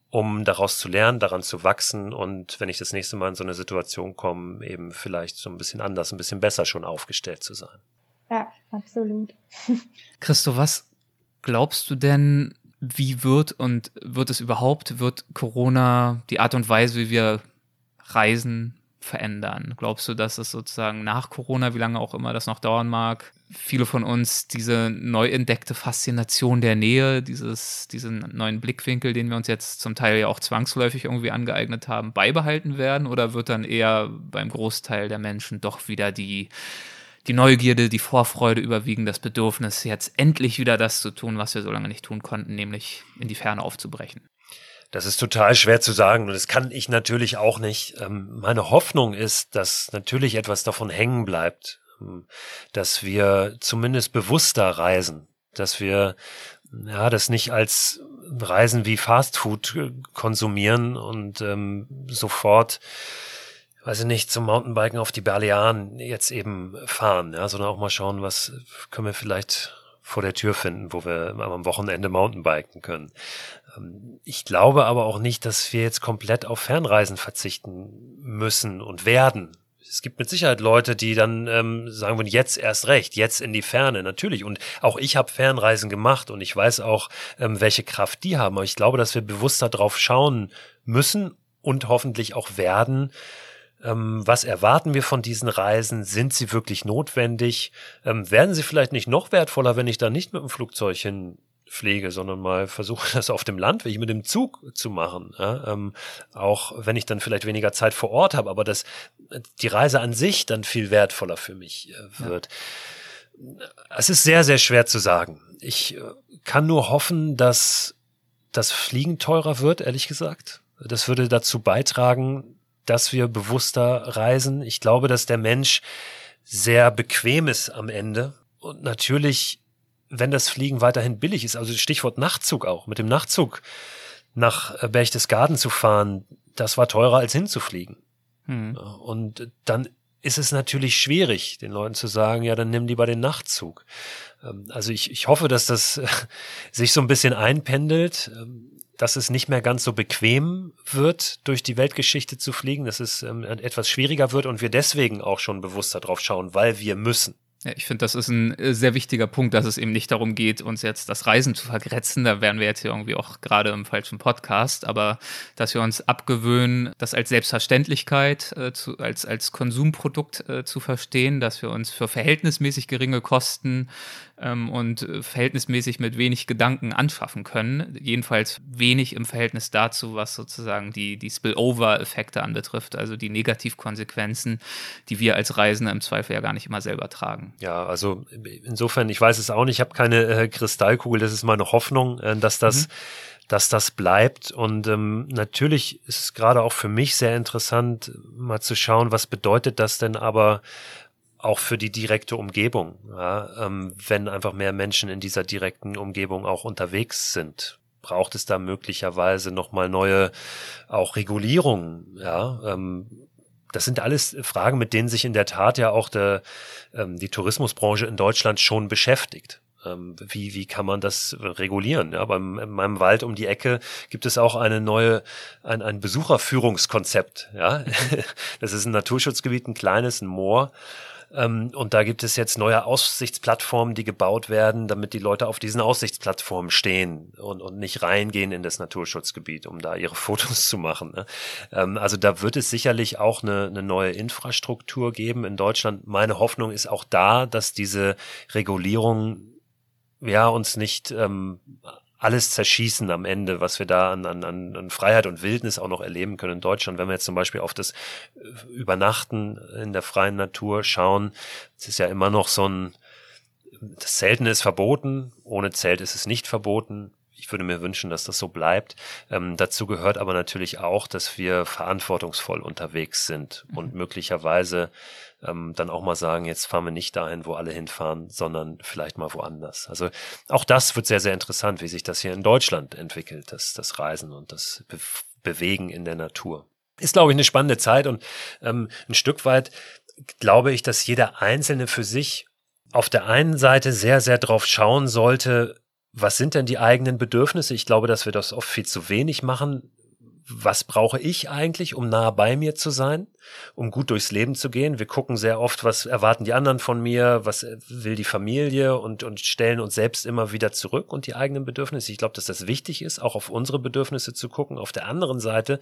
um daraus zu lernen, daran zu wachsen und wenn ich das nächste Mal in so eine Situation komme, eben vielleicht so ein bisschen anders, ein bisschen besser schon aufgestellt zu sein. Ja, absolut. Christo, was glaubst du denn, wie wird und wird es überhaupt, wird Corona die Art und Weise, wie wir reisen, verändern? Glaubst du, dass es sozusagen nach Corona, wie lange auch immer das noch dauern mag, viele von uns diese neu entdeckte Faszination der Nähe, dieses, diesen neuen Blickwinkel, den wir uns jetzt zum Teil ja auch zwangsläufig irgendwie angeeignet haben, beibehalten werden? Oder wird dann eher beim Großteil der Menschen doch wieder die, die Neugierde, die Vorfreude überwiegen, das Bedürfnis, jetzt endlich wieder das zu tun, was wir so lange nicht tun konnten, nämlich in die Ferne aufzubrechen? Das ist total schwer zu sagen und das kann ich natürlich auch nicht. Ähm, meine Hoffnung ist, dass natürlich etwas davon hängen bleibt, dass wir zumindest bewusster reisen, dass wir ja das nicht als Reisen wie Fastfood äh, konsumieren und ähm, sofort weiß ich nicht, zum Mountainbiken auf die Balearen jetzt eben fahren, ja, sondern auch mal schauen, was können wir vielleicht vor der Tür finden, wo wir am Wochenende Mountainbiken können. Ähm, ich glaube aber auch nicht, dass wir jetzt komplett auf Fernreisen verzichten müssen und werden. Es gibt mit Sicherheit Leute, die dann ähm, sagen würden, jetzt erst recht, jetzt in die Ferne, natürlich. Und auch ich habe Fernreisen gemacht und ich weiß auch, ähm, welche Kraft die haben. Aber ich glaube, dass wir bewusster drauf schauen müssen und hoffentlich auch werden, ähm, was erwarten wir von diesen Reisen? Sind sie wirklich notwendig? Ähm, werden sie vielleicht nicht noch wertvoller, wenn ich da nicht mit dem Flugzeug hinfliege, sondern mal versuche, das auf dem Landweg mit dem Zug zu machen. Ja? Ähm, auch wenn ich dann vielleicht weniger Zeit vor Ort habe, aber dass die Reise an sich dann viel wertvoller für mich äh, wird. Ja. Es ist sehr, sehr schwer zu sagen. Ich äh, kann nur hoffen, dass das Fliegen teurer wird, ehrlich gesagt. Das würde dazu beitragen, dass wir bewusster reisen. Ich glaube, dass der Mensch sehr bequem ist am Ende. Und natürlich, wenn das Fliegen weiterhin billig ist, also Stichwort Nachtzug auch, mit dem Nachtzug nach äh, Berchtesgaden zu fahren, das war teurer als hinzufliegen. Mhm. Und dann ist es natürlich schwierig, den Leuten zu sagen, ja, dann nimm lieber den Nachtzug. Ähm, also ich, ich hoffe, dass das sich so ein bisschen einpendelt. Ähm, dass es nicht mehr ganz so bequem wird, durch die Weltgeschichte zu fliegen, dass es ähm, etwas schwieriger wird und wir deswegen auch schon bewusster drauf schauen, weil wir müssen. Ja, ich finde, das ist ein äh, sehr wichtiger Punkt, dass es eben nicht darum geht, uns jetzt das Reisen zu vergrätzen. Da wären wir jetzt hier irgendwie auch gerade im falschen Podcast, aber dass wir uns abgewöhnen, das als Selbstverständlichkeit, äh, zu, als, als Konsumprodukt äh, zu verstehen, dass wir uns für verhältnismäßig geringe Kosten ähm, und äh, verhältnismäßig mit wenig Gedanken anschaffen können. Jedenfalls wenig im Verhältnis dazu, was sozusagen die, die Spillover-Effekte anbetrifft, also die Negativkonsequenzen, die wir als Reisende im Zweifel ja gar nicht immer selber tragen. Ja, also insofern, ich weiß es auch nicht, ich habe keine äh, Kristallkugel, das ist meine Hoffnung, äh, dass das, mhm. dass das bleibt. Und ähm, natürlich ist es gerade auch für mich sehr interessant, mal zu schauen, was bedeutet das denn aber auch für die direkte Umgebung, ja? ähm, wenn einfach mehr Menschen in dieser direkten Umgebung auch unterwegs sind braucht es da möglicherweise nochmal neue auch Regulierungen, ja, ähm, das sind alles Fragen, mit denen sich in der Tat ja auch der, ähm, die Tourismusbranche in Deutschland schon beschäftigt. Ähm, wie, wie kann man das regulieren? Ja, beim, in meinem Wald um die Ecke gibt es auch eine neue, ein, ein Besucherführungskonzept. Ja, das ist ein Naturschutzgebiet, ein kleines, ein Moor. Ähm, und da gibt es jetzt neue Aussichtsplattformen, die gebaut werden, damit die Leute auf diesen Aussichtsplattformen stehen und, und nicht reingehen in das Naturschutzgebiet, um da ihre Fotos zu machen. Ne? Ähm, also da wird es sicherlich auch eine, eine neue Infrastruktur geben in Deutschland. Meine Hoffnung ist auch da, dass diese Regulierung ja uns nicht ähm, alles zerschießen am Ende, was wir da an, an, an Freiheit und Wildnis auch noch erleben können in Deutschland. Wenn wir jetzt zum Beispiel auf das äh, Übernachten in der freien Natur schauen, es ist ja immer noch so ein, das Zelten ist verboten, ohne Zelt ist es nicht verboten. Ich würde mir wünschen, dass das so bleibt. Ähm, dazu gehört aber natürlich auch, dass wir verantwortungsvoll unterwegs sind und mhm. möglicherweise ähm, dann auch mal sagen, jetzt fahren wir nicht dahin, wo alle hinfahren, sondern vielleicht mal woanders. Also auch das wird sehr, sehr interessant, wie sich das hier in Deutschland entwickelt, das, das Reisen und das Be Bewegen in der Natur. Ist, glaube ich, eine spannende Zeit und ähm, ein Stück weit glaube ich, dass jeder Einzelne für sich auf der einen Seite sehr, sehr drauf schauen sollte, was sind denn die eigenen Bedürfnisse? Ich glaube, dass wir das oft viel zu wenig machen was brauche ich eigentlich, um nah bei mir zu sein, um gut durchs Leben zu gehen. Wir gucken sehr oft, was erwarten die anderen von mir, was will die Familie und, und stellen uns selbst immer wieder zurück und die eigenen Bedürfnisse. Ich glaube, dass das wichtig ist, auch auf unsere Bedürfnisse zu gucken. Auf der anderen Seite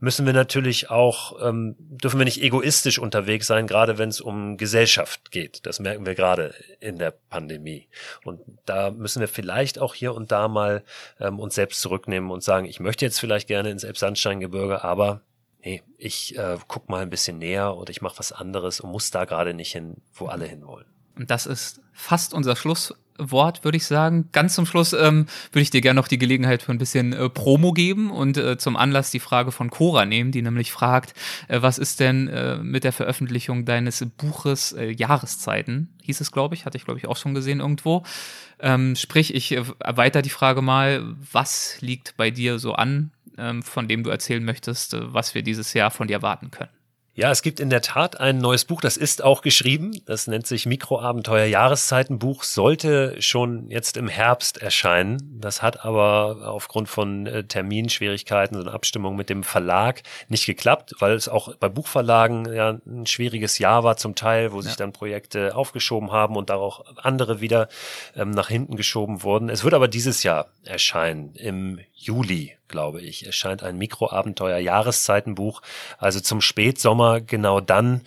müssen wir natürlich auch, ähm, dürfen wir nicht egoistisch unterwegs sein, gerade wenn es um Gesellschaft geht. Das merken wir gerade in der Pandemie. Und da müssen wir vielleicht auch hier und da mal ähm, uns selbst zurücknehmen und sagen, ich möchte jetzt vielleicht gerne ins Elbsandsteingebirge, aber nee, ich äh, guck mal ein bisschen näher oder ich mache was anderes und muss da gerade nicht hin, wo alle hinwollen. Und das ist fast unser Schluss Wort, würde ich sagen. Ganz zum Schluss ähm, würde ich dir gerne noch die Gelegenheit für ein bisschen äh, Promo geben und äh, zum Anlass die Frage von Cora nehmen, die nämlich fragt, äh, was ist denn äh, mit der Veröffentlichung deines Buches äh, Jahreszeiten, hieß es, glaube ich, hatte ich, glaube ich, auch schon gesehen irgendwo. Ähm, sprich, ich äh, erweitere die Frage mal, was liegt bei dir so an, ähm, von dem du erzählen möchtest, was wir dieses Jahr von dir erwarten können? Ja, es gibt in der Tat ein neues Buch, das ist auch geschrieben. Das nennt sich Mikroabenteuer Jahreszeitenbuch, sollte schon jetzt im Herbst erscheinen. Das hat aber aufgrund von äh, Terminschwierigkeiten und Abstimmung mit dem Verlag nicht geklappt, weil es auch bei Buchverlagen ja ein schwieriges Jahr war zum Teil, wo sich dann Projekte aufgeschoben haben und auch andere wieder ähm, nach hinten geschoben wurden. Es wird aber dieses Jahr erscheinen im Juli glaube ich, erscheint ein Mikroabenteuer-Jahreszeitenbuch. Also zum Spätsommer genau dann,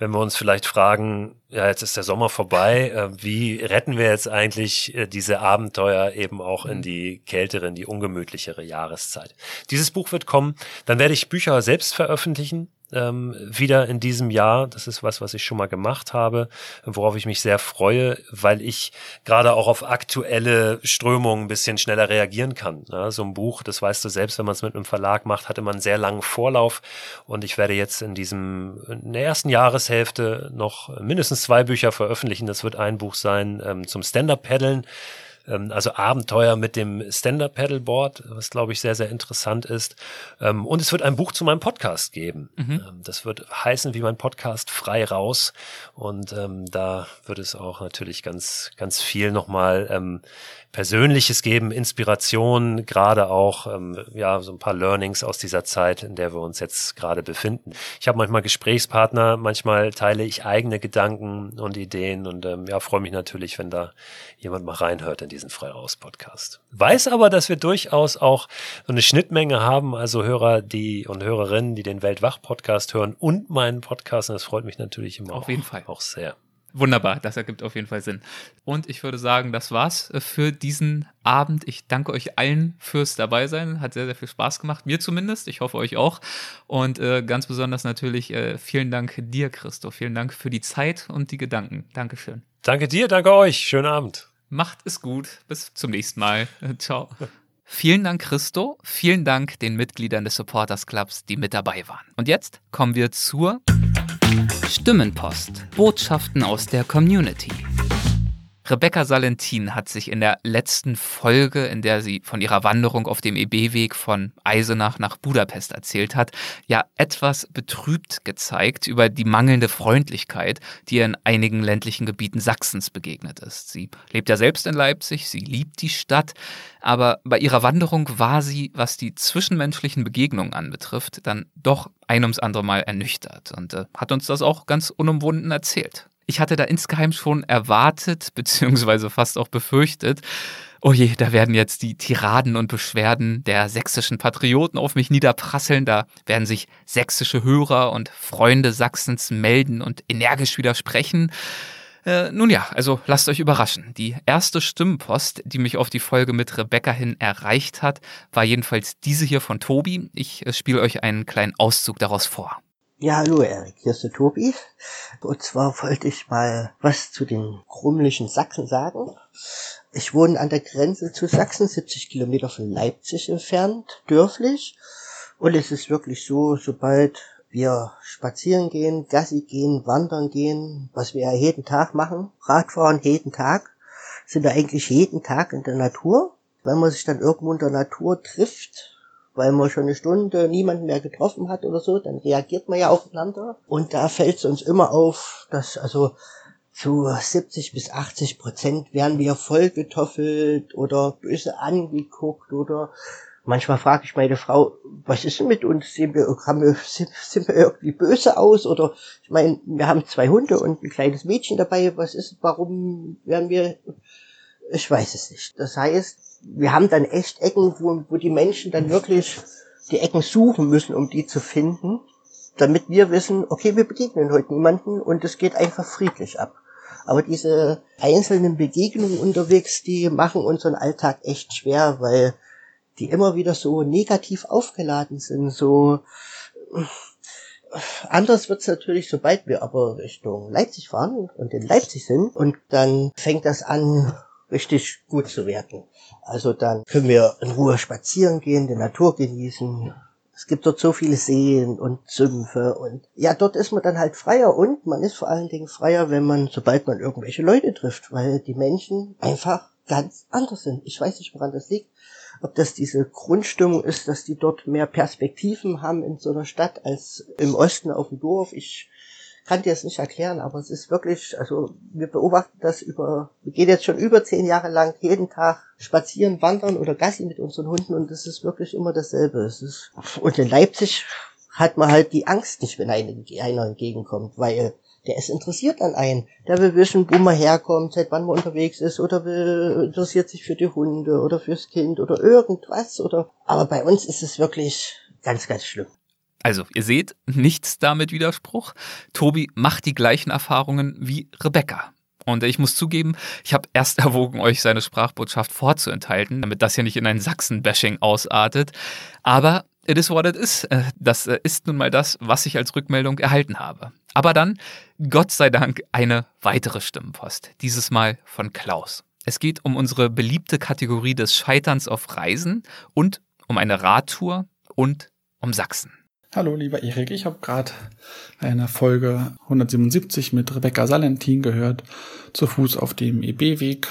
wenn wir uns vielleicht fragen, ja, jetzt ist der Sommer vorbei, äh, wie retten wir jetzt eigentlich äh, diese Abenteuer eben auch in die kältere, in die ungemütlichere Jahreszeit. Dieses Buch wird kommen, dann werde ich Bücher selbst veröffentlichen, ähm, wieder in diesem Jahr. Das ist was, was ich schon mal gemacht habe, worauf ich mich sehr freue, weil ich gerade auch auf aktuelle Strömungen ein bisschen schneller reagieren kann. Ja, so ein Buch, das weißt du selbst, wenn man es mit einem Verlag macht, hat immer einen sehr langen Vorlauf und ich werde jetzt in diesem, in der ersten Jahreshälfte noch mindestens zwei Bücher veröffentlichen. Das wird ein Buch sein ähm, zum Stand-Up-Paddeln ähm, also Abenteuer mit dem Stand-Up-Paddleboard, was glaube ich sehr, sehr interessant ist. Ähm, und es wird ein Buch zu meinem Podcast geben. Mhm. Ähm, das wird heißen wie mein Podcast frei raus. Und ähm, da wird es auch natürlich ganz, ganz viel nochmal ähm, Persönliches geben, Inspiration, gerade auch ähm, ja so ein paar Learnings aus dieser Zeit, in der wir uns jetzt gerade befinden. Ich habe manchmal Gesprächspartner, manchmal teile ich eigene Gedanken und Ideen und ähm, ja freue mich natürlich, wenn da jemand mal reinhört in diesen Freiraus Podcast. Weiß aber, dass wir durchaus auch so eine Schnittmenge haben, also Hörer, die und Hörerinnen, die den Weltwach Podcast hören und meinen Podcast. Und das freut mich natürlich immer Auf jeden auch, Fall. auch sehr. Wunderbar, das ergibt auf jeden Fall Sinn. Und ich würde sagen, das war's äh, für diesen Abend. Ich danke euch allen fürs Dabeisein. Hat sehr, sehr viel Spaß gemacht. Mir zumindest. Ich hoffe euch auch. Und äh, ganz besonders natürlich äh, vielen Dank dir, Christoph. Vielen Dank für die Zeit und die Gedanken. Dankeschön. Danke dir, danke euch. Schönen Abend. Macht es gut. Bis zum nächsten Mal. Ciao. Vielen Dank, Christo. Vielen Dank den Mitgliedern des Supporters Clubs, die mit dabei waren. Und jetzt kommen wir zur Stimmenpost. Botschaften aus der Community. Rebecca Salentin hat sich in der letzten Folge, in der sie von ihrer Wanderung auf dem EB-Weg von Eisenach nach Budapest erzählt hat, ja etwas betrübt gezeigt über die mangelnde Freundlichkeit, die ihr in einigen ländlichen Gebieten Sachsens begegnet ist. Sie lebt ja selbst in Leipzig, sie liebt die Stadt, aber bei ihrer Wanderung war sie, was die zwischenmenschlichen Begegnungen anbetrifft, dann doch ein ums andere Mal ernüchtert und äh, hat uns das auch ganz unumwunden erzählt. Ich hatte da insgeheim schon erwartet, beziehungsweise fast auch befürchtet, oh je, da werden jetzt die Tiraden und Beschwerden der sächsischen Patrioten auf mich niederprasseln, da werden sich sächsische Hörer und Freunde Sachsens melden und energisch widersprechen. Äh, nun ja, also lasst euch überraschen. Die erste Stimmenpost, die mich auf die Folge mit Rebecca hin erreicht hat, war jedenfalls diese hier von Tobi. Ich äh, spiele euch einen kleinen Auszug daraus vor. Ja, hallo Erik, hier ist der Tobi. Und zwar wollte ich mal was zu den krummlichen Sachsen sagen. Ich wohne an der Grenze zu Sachsen, 70 Kilometer von Leipzig entfernt, dörflich. Und es ist wirklich so, sobald wir spazieren gehen, Gassi gehen, wandern gehen, was wir ja jeden Tag machen, Radfahren jeden Tag, sind wir eigentlich jeden Tag in der Natur. Wenn man sich dann irgendwo in der Natur trifft, weil man schon eine Stunde niemanden mehr getroffen hat oder so, dann reagiert man ja aufeinander. Und da fällt es uns immer auf, dass also zu 70 bis 80 Prozent werden wir vollgetoffelt oder böse angeguckt oder manchmal frage ich meine Frau, was ist denn mit uns? Sind wir, haben wir, sind wir irgendwie böse aus? Oder ich meine, wir haben zwei Hunde und ein kleines Mädchen dabei. Was ist, warum werden wir, ich weiß es nicht. Das heißt, wir haben dann echt Ecken, wo, wo die Menschen dann wirklich die Ecken suchen müssen, um die zu finden, damit wir wissen, okay, wir begegnen heute niemanden und es geht einfach friedlich ab. Aber diese einzelnen Begegnungen unterwegs, die machen unseren Alltag echt schwer, weil die immer wieder so negativ aufgeladen sind, so Anders wird's natürlich, sobald wir aber Richtung Leipzig fahren und in Leipzig sind und dann fängt das an, richtig gut zu werden. Also dann können wir in Ruhe spazieren gehen, die Natur genießen. Es gibt dort so viele Seen und Sümpfe und ja, dort ist man dann halt freier und man ist vor allen Dingen freier, wenn man, sobald man irgendwelche Leute trifft, weil die Menschen einfach ganz anders sind. Ich weiß nicht, woran das liegt ob das diese Grundstimmung ist, dass die dort mehr Perspektiven haben in so einer Stadt als im Osten auf dem Dorf. Ich kann dir es nicht erklären, aber es ist wirklich, also wir beobachten das über, wir gehen jetzt schon über zehn Jahre lang jeden Tag spazieren, wandern oder Gassi mit unseren Hunden und es ist wirklich immer dasselbe. Es ist, und in Leipzig hat man halt die Angst nicht, wenn einer entgegenkommt, weil der ist interessiert an einen. Der will wissen, wo man herkommt, seit wann man unterwegs ist oder will, interessiert sich für die Hunde oder fürs Kind oder irgendwas oder, aber bei uns ist es wirklich ganz, ganz schlimm. Also, ihr seht, nichts damit Widerspruch. Tobi macht die gleichen Erfahrungen wie Rebecca. Und ich muss zugeben, ich habe erst erwogen, euch seine Sprachbotschaft vorzuenthalten, damit das hier nicht in ein Sachsen-Bashing ausartet. Aber it is what it is. Äh, das äh, ist nun mal das, was ich als Rückmeldung erhalten habe. Aber dann, Gott sei Dank, eine weitere Stimmenpost. Dieses Mal von Klaus. Es geht um unsere beliebte Kategorie des Scheiterns auf Reisen und um eine Radtour und um Sachsen. Hallo, lieber Erik. Ich habe gerade eine Folge 177 mit Rebecca Salentin gehört, zu Fuß auf dem EB-Weg.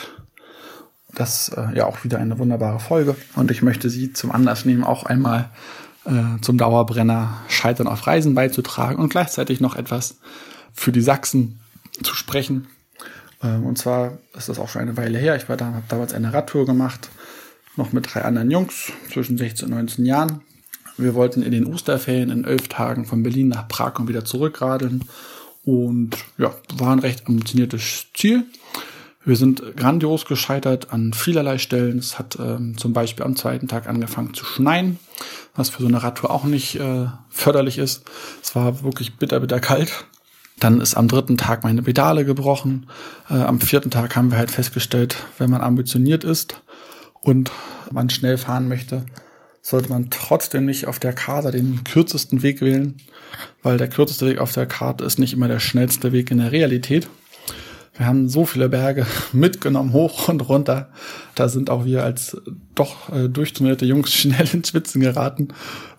Das äh, ja auch wieder eine wunderbare Folge. Und ich möchte Sie zum Anlass nehmen, auch einmal äh, zum Dauerbrenner Scheitern auf Reisen beizutragen und gleichzeitig noch etwas für die Sachsen zu sprechen. Ähm, und zwar ist das auch schon eine Weile her. Ich war da, habe damals eine Radtour gemacht, noch mit drei anderen Jungs zwischen 16 und 19 Jahren. Wir wollten in den Osterferien in elf Tagen von Berlin nach Prag und wieder zurückradeln. Und ja, war ein recht ambitioniertes Ziel. Wir sind grandios gescheitert an vielerlei Stellen. Es hat ähm, zum Beispiel am zweiten Tag angefangen zu schneien, was für so eine Radtour auch nicht äh, förderlich ist. Es war wirklich bitter, bitter kalt. Dann ist am dritten Tag meine Pedale gebrochen. Äh, am vierten Tag haben wir halt festgestellt, wenn man ambitioniert ist und man schnell fahren möchte, sollte man trotzdem nicht auf der Karte den kürzesten Weg wählen, weil der kürzeste Weg auf der Karte ist nicht immer der schnellste Weg in der Realität. Wir haben so viele Berge mitgenommen, hoch und runter. Da sind auch wir als doch äh, durchtrainierte Jungs schnell in Schwitzen geraten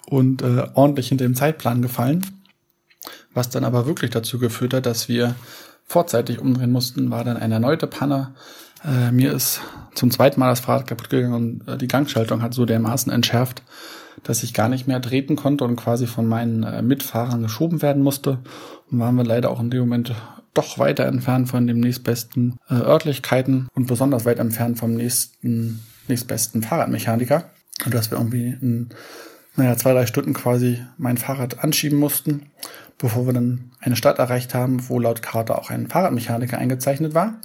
und äh, ordentlich hinter dem Zeitplan gefallen. Was dann aber wirklich dazu geführt hat, dass wir vorzeitig umdrehen mussten, war dann eine erneute Panne. Äh, mir ist zum zweiten Mal das Fahrrad kaputt gegangen und äh, die Gangschaltung hat so dermaßen entschärft, dass ich gar nicht mehr treten konnte und quasi von meinen äh, Mitfahrern geschoben werden musste. Und waren wir leider auch in dem Moment doch weiter entfernt von dem nächstbesten äh, Örtlichkeiten und besonders weit entfernt vom nächsten, nächstbesten Fahrradmechaniker. Und dass wir irgendwie in, naja, zwei, drei Stunden quasi mein Fahrrad anschieben mussten, bevor wir dann eine Stadt erreicht haben, wo laut Karte auch ein Fahrradmechaniker eingezeichnet war.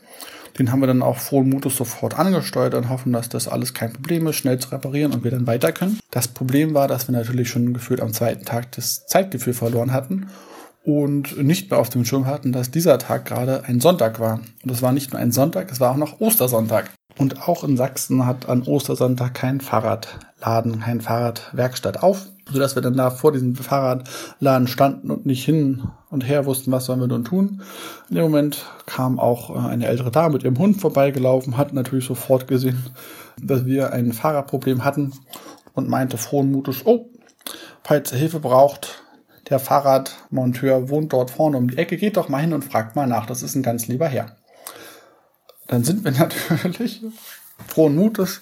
Den haben wir dann auch frohen Mutes sofort angesteuert und hoffen, dass das alles kein Problem ist, schnell zu reparieren und wir dann weiter können. Das Problem war, dass wir natürlich schon gefühlt am zweiten Tag das Zeitgefühl verloren hatten und nicht mehr auf dem Schirm hatten, dass dieser Tag gerade ein Sonntag war. Und es war nicht nur ein Sonntag, es war auch noch Ostersonntag. Und auch in Sachsen hat an Ostersonntag kein Fahrradladen, kein Fahrradwerkstatt auf, sodass wir dann da vor diesem Fahrradladen standen und nicht hin und her wussten, was sollen wir nun tun. In dem Moment kam auch äh, eine ältere Dame mit ihrem Hund vorbeigelaufen, hat natürlich sofort gesehen, dass wir ein Fahrradproblem hatten und meinte frohen Mutes, oh, falls ihr Hilfe braucht, der Fahrradmonteur wohnt dort vorne um die Ecke, geht doch mal hin und fragt mal nach, das ist ein ganz lieber Herr. Dann sind wir natürlich frohen Mutes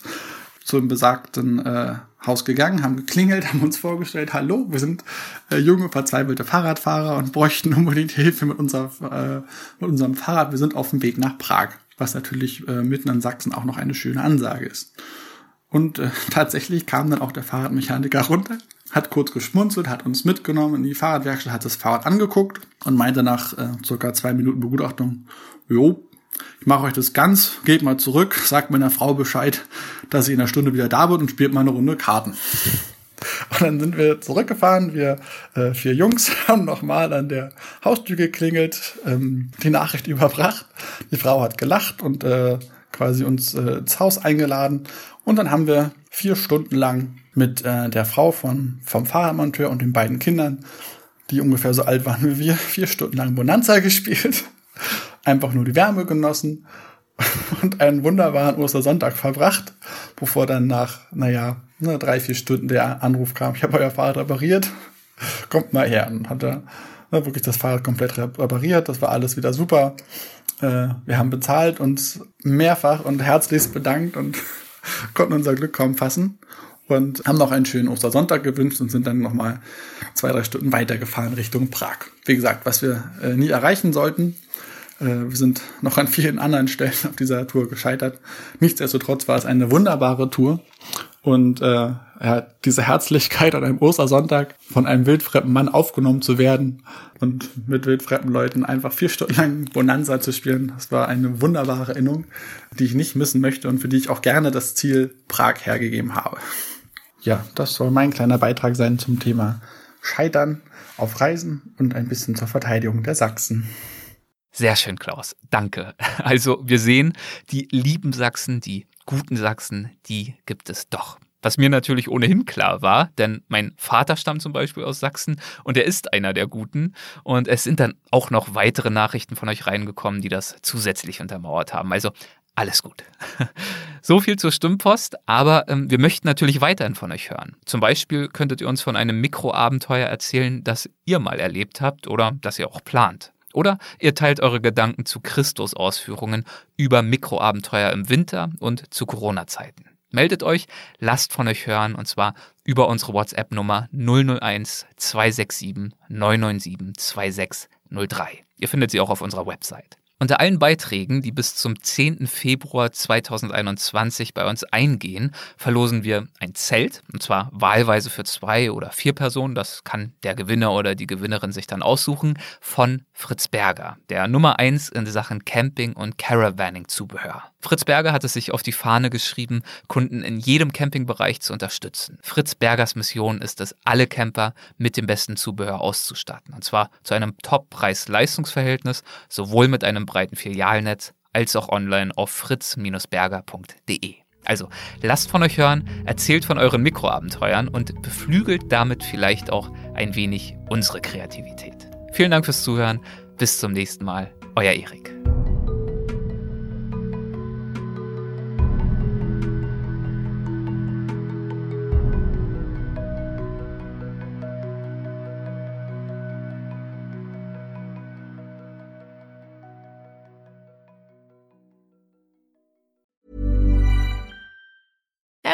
zum besagten äh, Haus gegangen, haben geklingelt, haben uns vorgestellt, hallo, wir sind äh, junge, verzweifelte Fahrradfahrer und bräuchten unbedingt Hilfe mit, unser, äh, mit unserem Fahrrad. Wir sind auf dem Weg nach Prag, was natürlich äh, mitten in Sachsen auch noch eine schöne Ansage ist. Und äh, tatsächlich kam dann auch der Fahrradmechaniker runter, hat kurz geschmunzelt, hat uns mitgenommen in die Fahrradwerkstatt, hat das Fahrrad angeguckt und meinte nach äh, circa zwei Minuten Begutachtung, jo, ich mache euch das ganz, geht mal zurück, sagt meiner Frau Bescheid, dass sie in einer Stunde wieder da wird und spielt mal eine Runde Karten. Und dann sind wir zurückgefahren. Wir äh, vier Jungs haben nochmal an der Haustür geklingelt, ähm, die Nachricht überbracht. Die Frau hat gelacht und äh, quasi uns äh, ins Haus eingeladen. Und dann haben wir vier Stunden lang mit äh, der Frau von, vom Fahrradmonteur und den beiden Kindern die ungefähr so alt waren wie wir, vier Stunden lang Bonanza gespielt, einfach nur die Wärme genossen und einen wunderbaren Ostersonntag verbracht, bevor dann nach, naja, drei, vier Stunden der Anruf kam, ich habe euer Fahrrad repariert, kommt mal her. Und hat er ne, wirklich das Fahrrad komplett repariert, das war alles wieder super. Äh, wir haben bezahlt, uns mehrfach und herzlichst bedankt und konnten unser Glück kaum fassen und haben noch einen schönen Ostersonntag gewünscht und sind dann nochmal zwei, drei Stunden weitergefahren Richtung Prag. Wie gesagt, was wir äh, nie erreichen sollten. Äh, wir sind noch an vielen anderen Stellen auf dieser Tour gescheitert. Nichtsdestotrotz war es eine wunderbare Tour und äh, ja, diese Herzlichkeit an einem Ostersonntag von einem wildfremden Mann aufgenommen zu werden und mit wildfremden Leuten einfach vier Stunden lang Bonanza zu spielen, das war eine wunderbare Erinnerung, die ich nicht missen möchte und für die ich auch gerne das Ziel Prag hergegeben habe. Ja, das soll mein kleiner Beitrag sein zum Thema Scheitern auf Reisen und ein bisschen zur Verteidigung der Sachsen. Sehr schön, Klaus. Danke. Also wir sehen, die lieben Sachsen, die guten Sachsen, die gibt es doch. Was mir natürlich ohnehin klar war, denn mein Vater stammt zum Beispiel aus Sachsen und er ist einer der Guten. Und es sind dann auch noch weitere Nachrichten von euch reingekommen, die das zusätzlich untermauert haben. Also alles gut. So viel zur Stimmpost, aber ähm, wir möchten natürlich weiterhin von euch hören. Zum Beispiel könntet ihr uns von einem Mikroabenteuer erzählen, das ihr mal erlebt habt oder das ihr auch plant. Oder ihr teilt eure Gedanken zu Christus-Ausführungen über Mikroabenteuer im Winter und zu Corona-Zeiten. Meldet euch, lasst von euch hören und zwar über unsere WhatsApp-Nummer 001 267 997 2603. Ihr findet sie auch auf unserer Website. Unter allen Beiträgen, die bis zum 10. Februar 2021 bei uns eingehen, verlosen wir ein Zelt, und zwar wahlweise für zwei oder vier Personen, das kann der Gewinner oder die Gewinnerin sich dann aussuchen, von Fritz Berger, der Nummer eins in Sachen Camping und Caravaning-Zubehör. Fritz Berger hat es sich auf die Fahne geschrieben, Kunden in jedem Campingbereich zu unterstützen. Fritz Bergers Mission ist es, alle Camper mit dem besten Zubehör auszustatten, und zwar zu einem Top-Preis-Leistungsverhältnis, sowohl mit einem breiten Filialnetz als auch online auf fritz-berger.de. Also lasst von euch hören, erzählt von euren Mikroabenteuern und beflügelt damit vielleicht auch ein wenig unsere Kreativität. Vielen Dank fürs Zuhören. Bis zum nächsten Mal. Euer Erik.